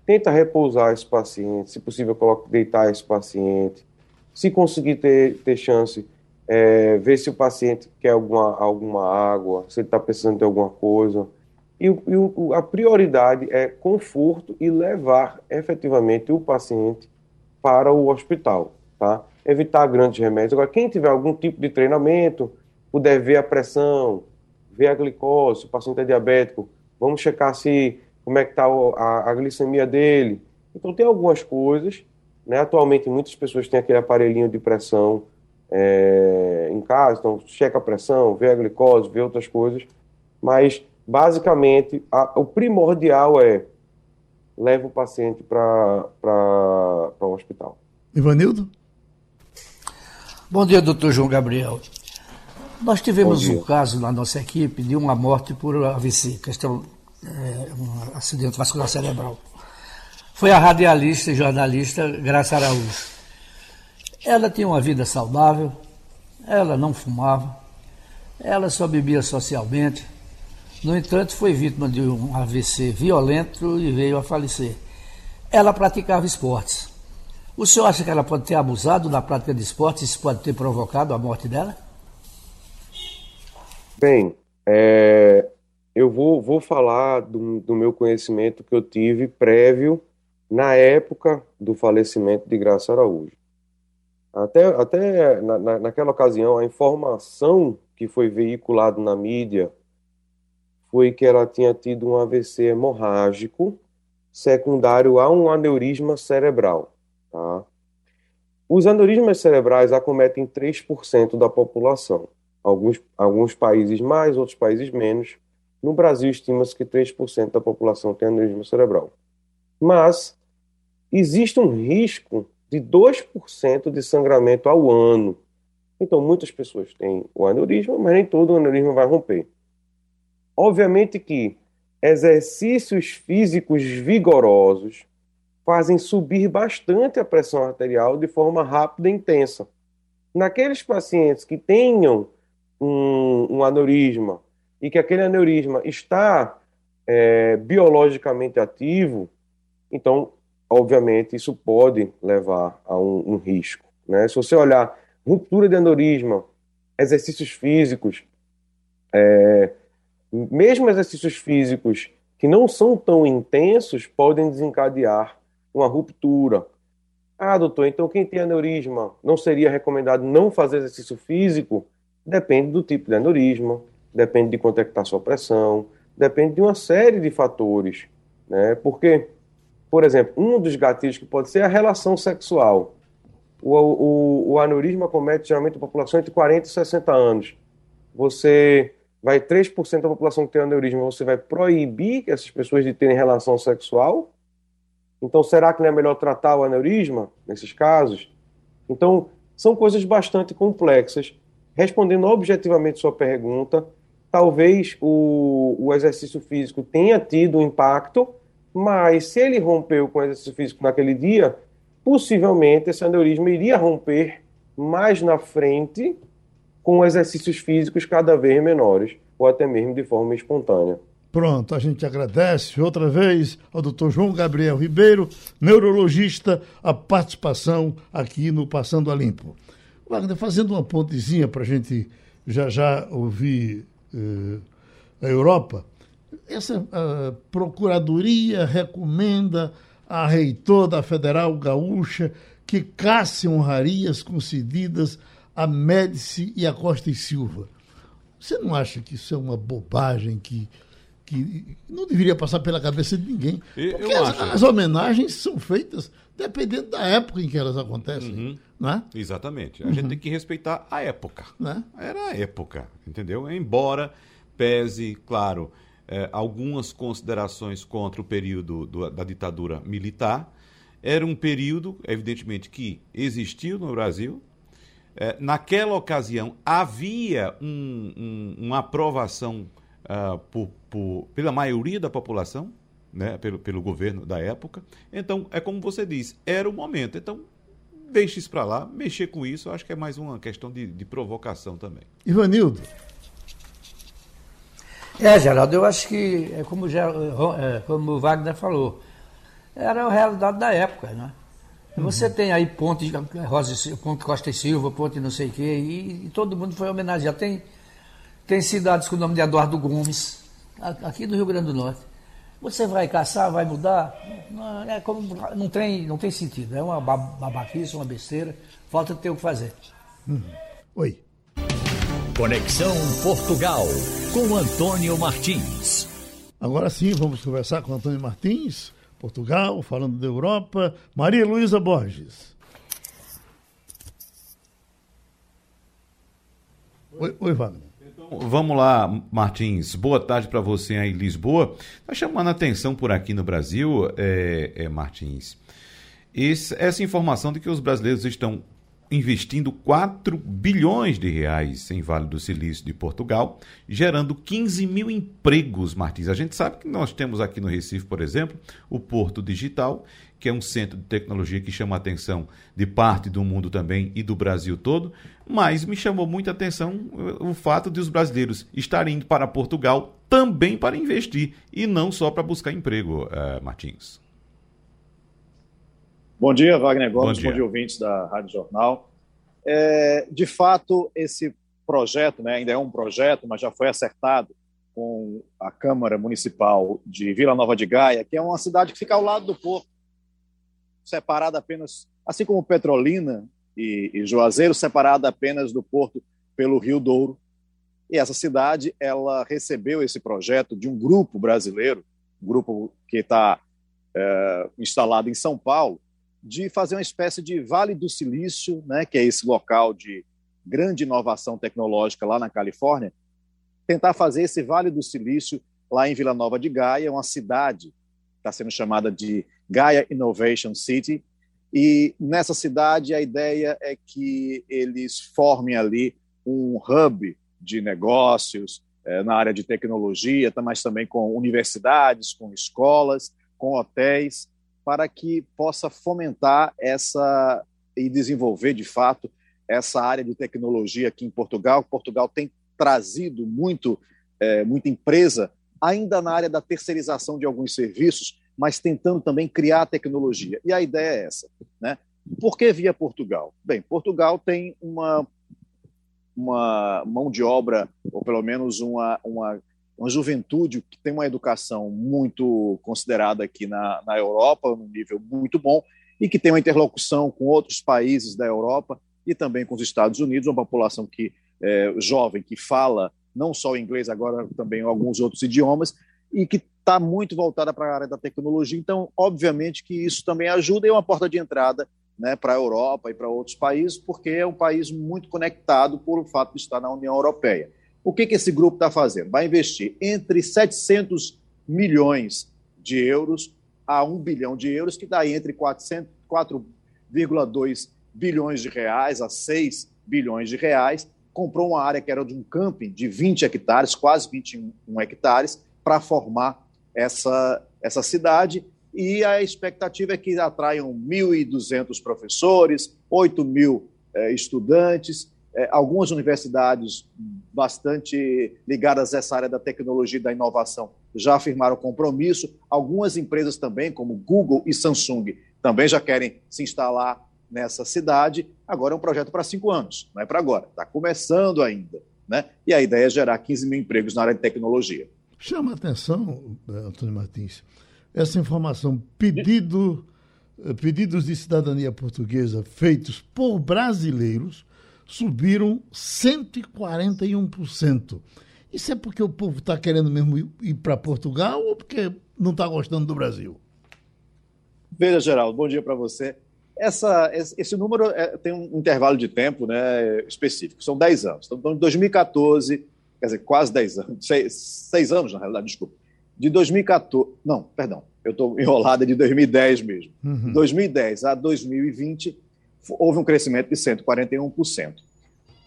Tenta repousar esse paciente, se possível, deitar esse paciente. Se conseguir ter, ter chance, é, ver se o paciente quer alguma, alguma água, se ele está precisando de alguma coisa. E, e a prioridade é conforto e levar efetivamente o paciente para o hospital, tá? evitar grandes remédios. Agora, quem tiver algum tipo de treinamento, puder ver a pressão, ver a glicose, se o paciente é diabético, vamos checar se como é que está a, a, glicemia dele. Então, tem algumas coisas. Né? Atualmente, muitas pessoas têm aquele aparelhinho de pressão é, em casa, então checa a pressão, vê a glicose, vê outras coisas. Mas, basicamente, a, o primordial é leva o paciente para o hospital. Ivanildo? Bom dia, doutor João Gabriel. Nós tivemos um caso na nossa equipe de uma morte por AVC, questão é, um acidente vascular cerebral. Foi a radialista e jornalista Graça Araújo. Ela tinha uma vida saudável, ela não fumava, ela só bebia socialmente. No entanto, foi vítima de um AVC violento e veio a falecer. Ela praticava esportes. O senhor acha que ela pode ter abusado da prática de esportes e isso pode ter provocado a morte dela? Bem, é, eu vou, vou falar do, do meu conhecimento que eu tive prévio na época do falecimento de Graça Araújo. Até, até na, na, naquela ocasião, a informação que foi veiculada na mídia foi que ela tinha tido um AVC hemorrágico secundário a um aneurisma cerebral. Tá? Os aneurismas cerebrais acometem 3% da população. Alguns, alguns países mais, outros países menos. No Brasil, estima-se que 3% da população tem aneurisma cerebral. Mas existe um risco de 2% de sangramento ao ano. Então, muitas pessoas têm o aneurisma, mas nem todo o aneurisma vai romper. Obviamente que exercícios físicos vigorosos fazem subir bastante a pressão arterial de forma rápida e intensa. Naqueles pacientes que tenham um, um aneurisma e que aquele aneurisma está é, biologicamente ativo, então obviamente, isso pode levar a um, um risco. Né? Se você olhar ruptura de aneurisma, exercícios físicos, é, mesmo exercícios físicos que não são tão intensos podem desencadear uma ruptura. Ah, doutor, então quem tem aneurisma não seria recomendado não fazer exercício físico? Depende do tipo de aneurisma, depende de quanto é que está a sua pressão, depende de uma série de fatores, né? Porque por exemplo, um dos gatilhos que pode ser a relação sexual. O, o, o aneurisma comete geralmente a população entre 40 e 60 anos. Você vai 3% da população que tem aneurisma, você vai proibir essas pessoas de terem relação sexual? Então, será que não é melhor tratar o aneurisma nesses casos? Então, são coisas bastante complexas. Respondendo objetivamente sua pergunta, talvez o, o exercício físico tenha tido um impacto, mas se ele rompeu com exercício físico naquele dia, possivelmente esse aneurisma iria romper mais na frente com exercícios físicos cada vez menores, ou até mesmo de forma espontânea. Pronto, a gente agradece outra vez ao doutor João Gabriel Ribeiro, neurologista, a participação aqui no Passando a Limpo. Wagner, fazendo uma pontezinha para a gente já já ouvir eh, a Europa, essa Procuradoria recomenda a reitor da Federal Gaúcha que casse honrarias concedidas a Médici e a Costa e Silva. Você não acha que isso é uma bobagem que, que não deveria passar pela cabeça de ninguém? Porque as, as, homenagens são feitas dependendo da época em que elas acontecem. Uhum. Não é? Exatamente. A uhum. gente tem que respeitar a época. É? Era a época, entendeu? Embora pese, claro, é, algumas considerações contra o período do, da ditadura militar. Era um período, evidentemente, que existiu no Brasil. É, naquela ocasião havia um, um, uma aprovação uh, por, por, pela maioria da população, né, pelo, pelo governo da época. Então, é como você disse, era o momento. Então, deixe isso para lá, mexer com isso, acho que é mais uma questão de, de provocação também. Ivanildo. É, Geraldo, eu acho que, é como, é, como o Wagner falou, era a realidade da época, né? Uhum. Você tem aí ponte, Rosa, ponte Costa e Silva, ponte não sei o quê, e, e, todo mundo foi homenageado. Tem, tem cidades com o nome de Eduardo Gomes, aqui do Rio Grande do Norte. Você vai caçar, vai mudar? Não, é como, não, tem, não tem sentido. É uma babaquice, uma besteira. Falta ter o que fazer. Uhum. Oi. Conexão Portugal com Antônio Martins. Agora sim, vamos conversar com Antônio Martins, Portugal, falando da Europa. Maria Luísa Borges. Oi, oi Wagner. Vamos lá, Martins. Boa tarde para você aí em Lisboa. Está chamando a atenção por aqui no Brasil, é, é Martins, esse, essa informação de que os brasileiros estão investindo 4 bilhões de reais em Vale do Silício de Portugal, gerando 15 mil empregos, Martins. A gente sabe que nós temos aqui no Recife, por exemplo, o Porto Digital, que é um centro de tecnologia que chama a atenção de parte do mundo também e do Brasil todo, mas me chamou muita atenção eh, o fato de os brasileiros estarem indo para Portugal também para investir e não só para buscar emprego, uh, Martins. Bom dia, Wagner Gomes, bom dia, bom dia ouvintes da Rádio Jornal. É, de fato, esse projeto né, ainda é um projeto, mas já foi acertado com a Câmara Municipal de Vila Nova de Gaia, que é uma cidade que fica ao lado do porto, separada apenas, assim como Petrolina e, e Juazeiro, separada apenas do porto pelo Rio Douro. E essa cidade, ela recebeu esse projeto de um grupo brasileiro, um grupo que está é, instalado em São Paulo, de fazer uma espécie de Vale do Silício, né, que é esse local de grande inovação tecnológica lá na Califórnia, tentar fazer esse Vale do Silício lá em Vila Nova de Gaia, uma cidade está sendo chamada de Gaia Innovation City, e nessa cidade a ideia é que eles formem ali um hub de negócios é, na área de tecnologia, mas também com universidades, com escolas, com hotéis, para que possa fomentar essa e desenvolver de fato essa área de tecnologia aqui em Portugal. Portugal tem trazido muito, é, muita empresa, ainda na área da terceirização de alguns serviços, mas tentando também criar tecnologia. E a ideia é essa. Né? Por que via Portugal? Bem, Portugal tem uma, uma mão de obra, ou pelo menos uma, uma uma juventude que tem uma educação muito considerada aqui na, na Europa, num nível muito bom, e que tem uma interlocução com outros países da Europa e também com os Estados Unidos, uma população que é, jovem que fala não só inglês, agora também alguns outros idiomas, e que está muito voltada para a área da tecnologia. Então, obviamente que isso também ajuda e é uma porta de entrada né, para a Europa e para outros países, porque é um país muito conectado por o fato de estar na União Europeia. O que, que esse grupo está fazendo? Vai investir entre 700 milhões de euros a 1 bilhão de euros, que dá entre 4,2 bilhões de reais a 6 bilhões de reais. Comprou uma área que era de um camping de 20 hectares, quase 21 hectares, para formar essa, essa cidade. E a expectativa é que atraiam 1.200 professores, 8 mil eh, estudantes é, algumas universidades bastante ligadas a essa área da tecnologia e da inovação já afirmaram compromisso. Algumas empresas também, como Google e Samsung, também já querem se instalar nessa cidade. Agora é um projeto para cinco anos, não é para agora, está começando ainda. Né? E a ideia é gerar 15 mil empregos na área de tecnologia. Chama a atenção, eh, Antônio Martins, essa informação: pedido, eh, pedidos de cidadania portuguesa feitos por brasileiros subiram 141%. Isso é porque o povo está querendo mesmo ir para Portugal ou porque não está gostando do Brasil? Veja, Geraldo, bom dia para você. Essa, esse número é, tem um intervalo de tempo né, específico, são 10 anos. Então, de 2014, quer dizer, quase 10 anos, 6, 6 anos, na realidade, desculpa. De 2014, não, perdão, eu estou enrolada de 2010 mesmo. Uhum. 2010 a 2020, houve um crescimento de 141%.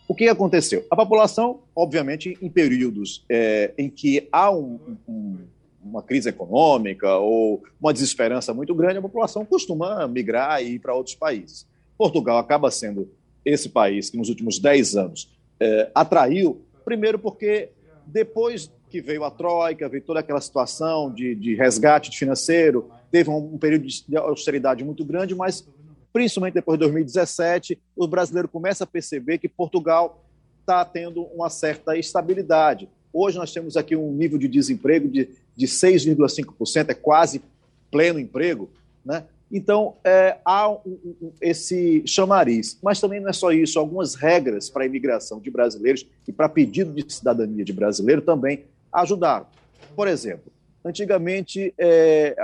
O que aconteceu? A população, obviamente, em períodos é, em que há um, um, uma crise econômica ou uma desesperança muito grande, a população costuma migrar e ir para outros países. Portugal acaba sendo esse país que, nos últimos 10 anos, é, atraiu, primeiro porque depois que veio a Troika, veio toda aquela situação de, de resgate financeiro, teve um, um período de austeridade muito grande, mas principalmente depois de 2017, o brasileiro começa a perceber que Portugal está tendo uma certa estabilidade. Hoje nós temos aqui um nível de desemprego de, de 6,5%, é quase pleno emprego, né? Então, é, há um, um, esse chamariz. Mas também não é só isso, algumas regras para a imigração de brasileiros e para pedido de cidadania de brasileiro também ajudaram. Por exemplo, antigamente é,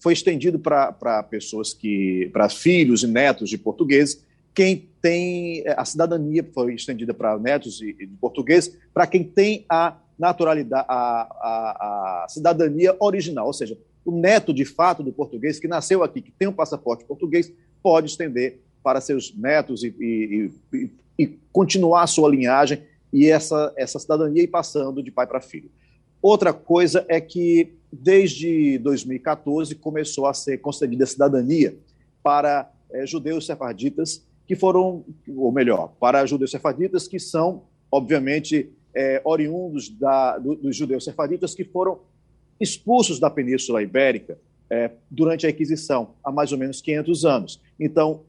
foi estendido para pessoas que, para filhos e netos de portugueses, quem tem a cidadania foi estendida para netos de, de portugueses, para quem tem a naturalidade, a, a, a, cidadania original, ou seja, o neto de fato do português que nasceu aqui, que tem um passaporte português, pode estender para seus netos e, e, e, e continuar a sua linhagem e essa, essa cidadania ir passando de pai para filho. Outra coisa é que, desde 2014, começou a ser concedida cidadania para é, judeus sefarditas que foram, ou melhor, para judeus sefarditas que são, obviamente, é, oriundos da, do, dos judeus sefarditas que foram expulsos da Península Ibérica é, durante a Inquisição, há mais ou menos 500 anos. Então,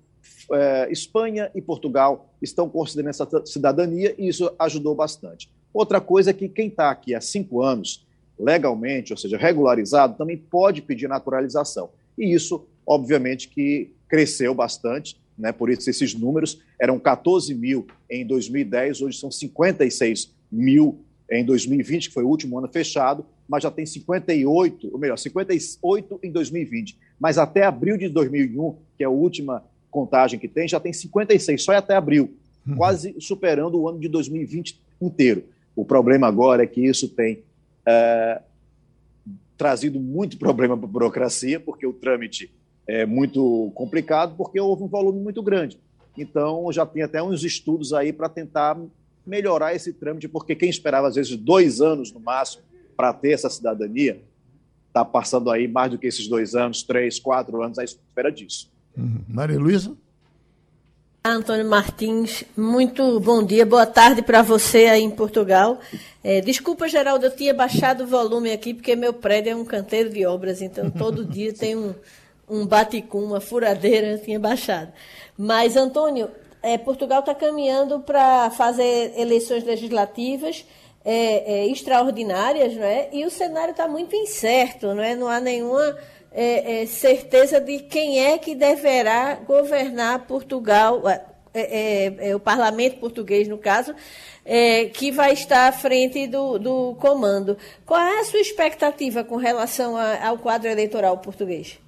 é, Espanha e Portugal estão considerando essa cidadania e isso ajudou bastante. Outra coisa é que quem está aqui há cinco anos, legalmente, ou seja, regularizado, também pode pedir naturalização. E isso, obviamente, que cresceu bastante, né? por isso esses números eram 14 mil em 2010, hoje são 56 mil em 2020, que foi o último ano fechado, mas já tem 58, ou melhor, 58 em 2020. Mas até abril de 2001, que é a última contagem que tem, já tem 56, só até abril, uhum. quase superando o ano de 2020 inteiro. O problema agora é que isso tem é, trazido muito problema para a burocracia, porque o trâmite é muito complicado, porque houve um volume muito grande. Então, já tem até uns estudos aí para tentar melhorar esse trâmite, porque quem esperava, às vezes, dois anos no máximo para ter essa cidadania, está passando aí mais do que esses dois anos, três, quatro anos à espera disso. Uhum. Maria Luísa? Antônio Martins, muito bom dia, boa tarde para você aí em Portugal. É, desculpa, Geraldo, eu tinha baixado o volume aqui porque meu prédio é um canteiro de obras, então todo dia tem um, um baticum, uma furadeira, eu tinha baixado. Mas, Antônio, é, Portugal está caminhando para fazer eleições legislativas é, é, extraordinárias, não é? E o cenário está muito incerto, não é? Não há nenhuma é, é, certeza de quem é que deverá governar Portugal, é, o parlamento português, no caso, que vai estar à frente do, do, comando. Qual é a sua expectativa com relação a, ao quadro eleitoral português?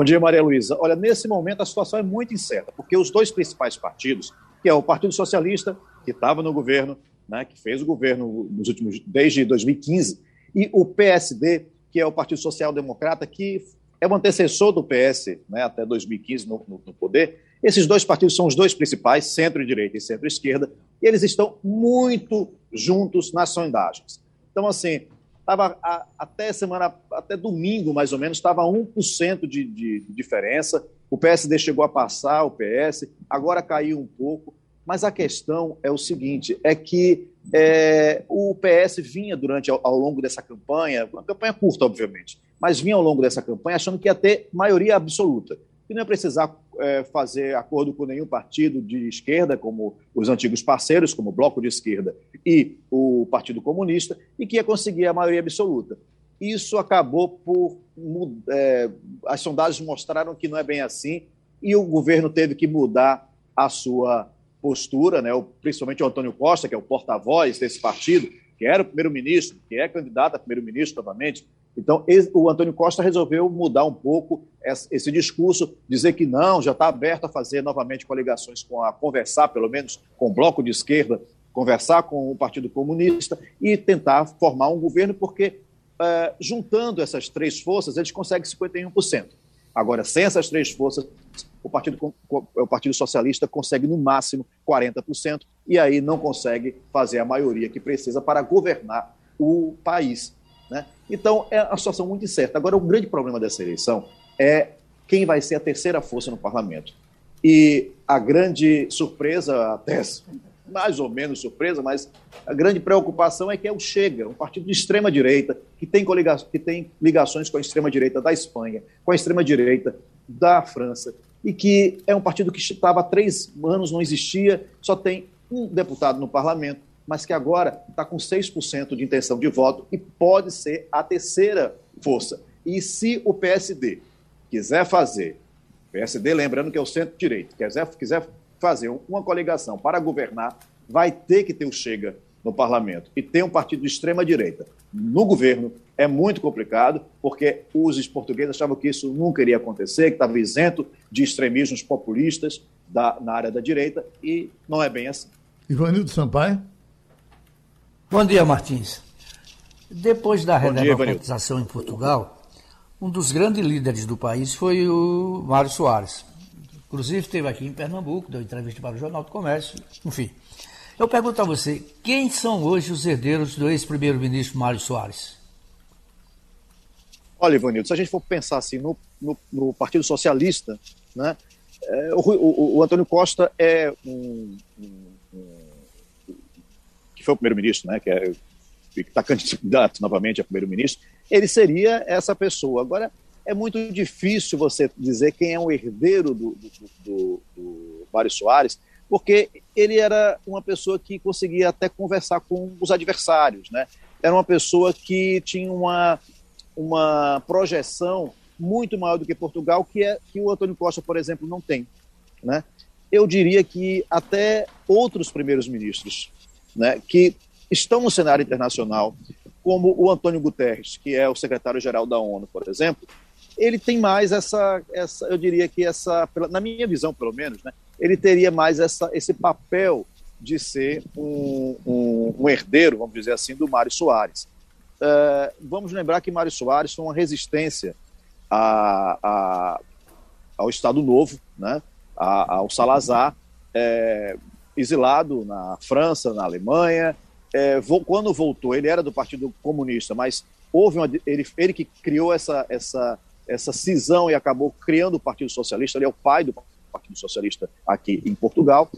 Bom dia, Maria Luísa. Olha, nesse momento a situação é muito incerta, porque os dois principais partidos, que é o Partido Socialista, que estava no governo, né, que fez o governo nos últimos desde 2015, e o PSD, que é o Partido Social Democrata, que é o antecessor do PS né, até 2015 no, no, no, poder. Esses dois partidos são os dois principais, centro-direita e centro-esquerda, e eles estão muito juntos nas sondagens. Então, assim, tava a, até semana, até domingo, mais ou menos, estava 1% de, de, de diferença. O PSD chegou a passar o PS, agora caiu um pouco. Mas a questão é o seguinte: é que é, o PS vinha durante ao, ao, longo dessa campanha, uma campanha curta, obviamente, mas vinha ao longo dessa campanha achando que ia ter maioria absoluta, que não ia precisar é, fazer acordo com nenhum partido de esquerda, como os antigos parceiros, como o Bloco de Esquerda e o Partido Comunista, e que ia conseguir a maioria absoluta. Isso acabou por. É, as sondagens mostraram que não é bem assim, e o governo teve que mudar a sua postura, né, principalmente o Antônio Costa, que é o porta-voz desse partido, que era o primeiro-ministro, que é candidato a primeiro-ministro novamente. Então, o Antônio Costa resolveu mudar um pouco esse discurso, dizer que não, já está aberto a fazer novamente coligações com a conversar, pelo menos com o bloco de esquerda, conversar com o Partido Comunista e tentar formar um governo, porque uh, juntando essas três forças, eles conseguem 51%. Agora, sem essas três forças, o Partido, o Partido Socialista consegue no máximo 40%, e aí não consegue fazer a maioria que precisa para governar o país. Então, é uma situação muito incerta. Agora, o grande problema dessa eleição é quem vai ser a terceira força no parlamento. E a grande surpresa, até mais ou menos surpresa, mas a grande preocupação é que é o Chega, um partido de extrema-direita, que tem, que tem ligações com a extrema-direita da Espanha, com a extrema-direita da França, e que é um partido que estava há três anos, não existia, só tem um deputado no parlamento, mas que agora está com 6% de intenção de voto e pode ser a terceira força. E se o PSD quiser fazer, PSD lembrando que é o centro-direito, quiser, quiser fazer uma coligação para governar, vai ter que ter o Chega no parlamento e ter um partido de extrema-direita no governo é muito complicado, porque os portugueses achavam que isso nunca iria acontecer, que estava isento de extremismos populistas da, na área da direita, e não é bem assim. Ivanildo Sampaio. Bom dia, Martins. Depois da redemocratização em Portugal, um dos grandes líderes do país foi o Mário Soares, Inclusive esteve aqui em Pernambuco, deu entrevista para o Jornal do Comércio, enfim. Eu pergunto a você, quem são hoje os herdeiros do ex-primeiro-ministro Mário Soares? Olha, Ivanildo, se a gente for pensar assim no, no, no Partido Socialista, né, é, o, o, o, Antônio Costa é um, um, um foi o primeiro-ministro, né, que é, está candidato novamente a primeiro-ministro, ele seria essa pessoa. Agora, é muito difícil você dizer quem é o herdeiro do, do, do, do Mário Soares, porque ele era uma pessoa que conseguia até conversar com os adversários, né? Era uma pessoa que tinha uma, uma projeção muito maior do que Portugal, que é que o Antônio Costa, por exemplo, não tem, né? Eu diria que até outros primeiros ministros, né, que estão no cenário internacional, como o Antônio Guterres, que é o secretário-geral da ONU, por exemplo, ele tem mais essa, essa eu diria que essa, na minha visão pelo menos, né, ele teria mais essa, esse papel de ser um, um, um herdeiro, vamos dizer assim, do Mário Soares. Uh, vamos lembrar que Mário Soares foi uma resistência a, a, ao Estado Novo, né, a, ao Salazar, é, exilado na França, na Alemanha. É, quando voltou, ele era do Partido Comunista, mas houve uma, ele, ele que criou essa, essa, essa cisão e acabou criando o Partido Socialista. Ele é o pai do Partido Socialista aqui em Portugal.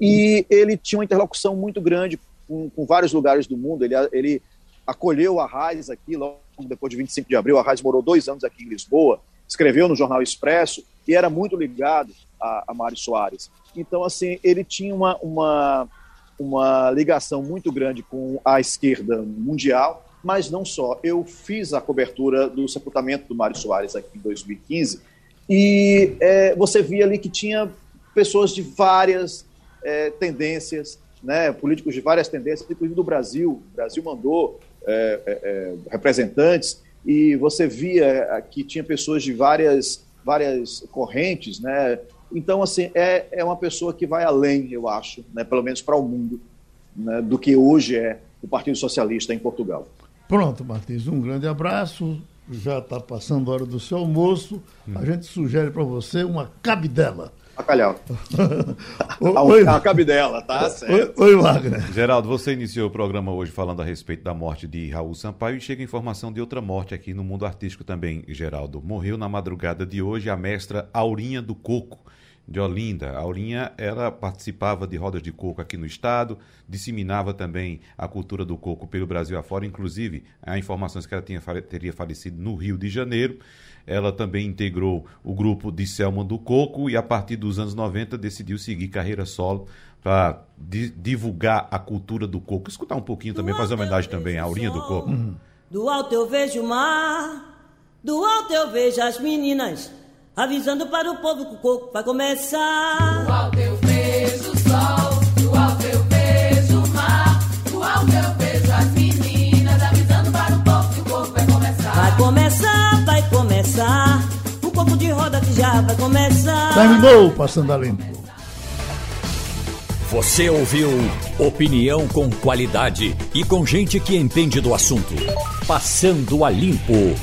E ele tinha uma interlocução muito grande com, com vários lugares do mundo. Ele, ele acolheu a Raiz aqui, logo depois de 25 de abril. A Raiz morou dois anos aqui em Lisboa, escreveu no Jornal Expresso e era muito ligado a, a Mário Soares. Então, assim, ele tinha uma, uma, uma ligação muito grande com a esquerda mundial, mas não só. Eu fiz a cobertura do sepultamento do Mário Soares aqui em 2015 e é, você via ali que tinha pessoas de várias é, tendências, né, políticos de várias tendências, inclusive do Brasil. O Brasil mandou é, é, é, representantes e você via que tinha pessoas de várias, várias correntes, né? Então, assim, é, é uma pessoa que vai além, eu acho, né, pelo menos para o mundo, né, do que hoje é o Partido Socialista em Portugal. Pronto, Martins, um grande abraço. Já está passando a hora do seu almoço. A gente sugere para você uma cabidela. Bacalhau. Oi, a cabidela, tá certo. Oi, Wagner. Geraldo, você iniciou o programa hoje falando a respeito da morte de Raul Sampaio e chega informação de outra morte aqui no mundo artístico também, Geraldo. Morreu na madrugada de hoje a mestra Aurinha do Coco de Olinda. A Aurinha ela participava de rodas de coco aqui no estado, disseminava também a cultura do coco pelo Brasil afora, inclusive há informações que ela tinha, teria falecido no Rio de Janeiro. Ela também integrou o grupo de Selma do Coco e, a partir dos anos 90, decidiu seguir carreira solo para di divulgar a cultura do coco. Escutar um pouquinho também, fazer homenagem também à Aurinha do Coco. Uhum. Do alto eu vejo o mar, do alto eu vejo as meninas, avisando para o povo que o coco vai começar. Do alto eu vejo o sol, do alto eu vejo o mar, do alto eu vejo começar. Um pouco de roda que já vai começar. Terminou Passando a Limpo. Você ouviu opinião com qualidade e com gente que entende do assunto. Passando a Limpo.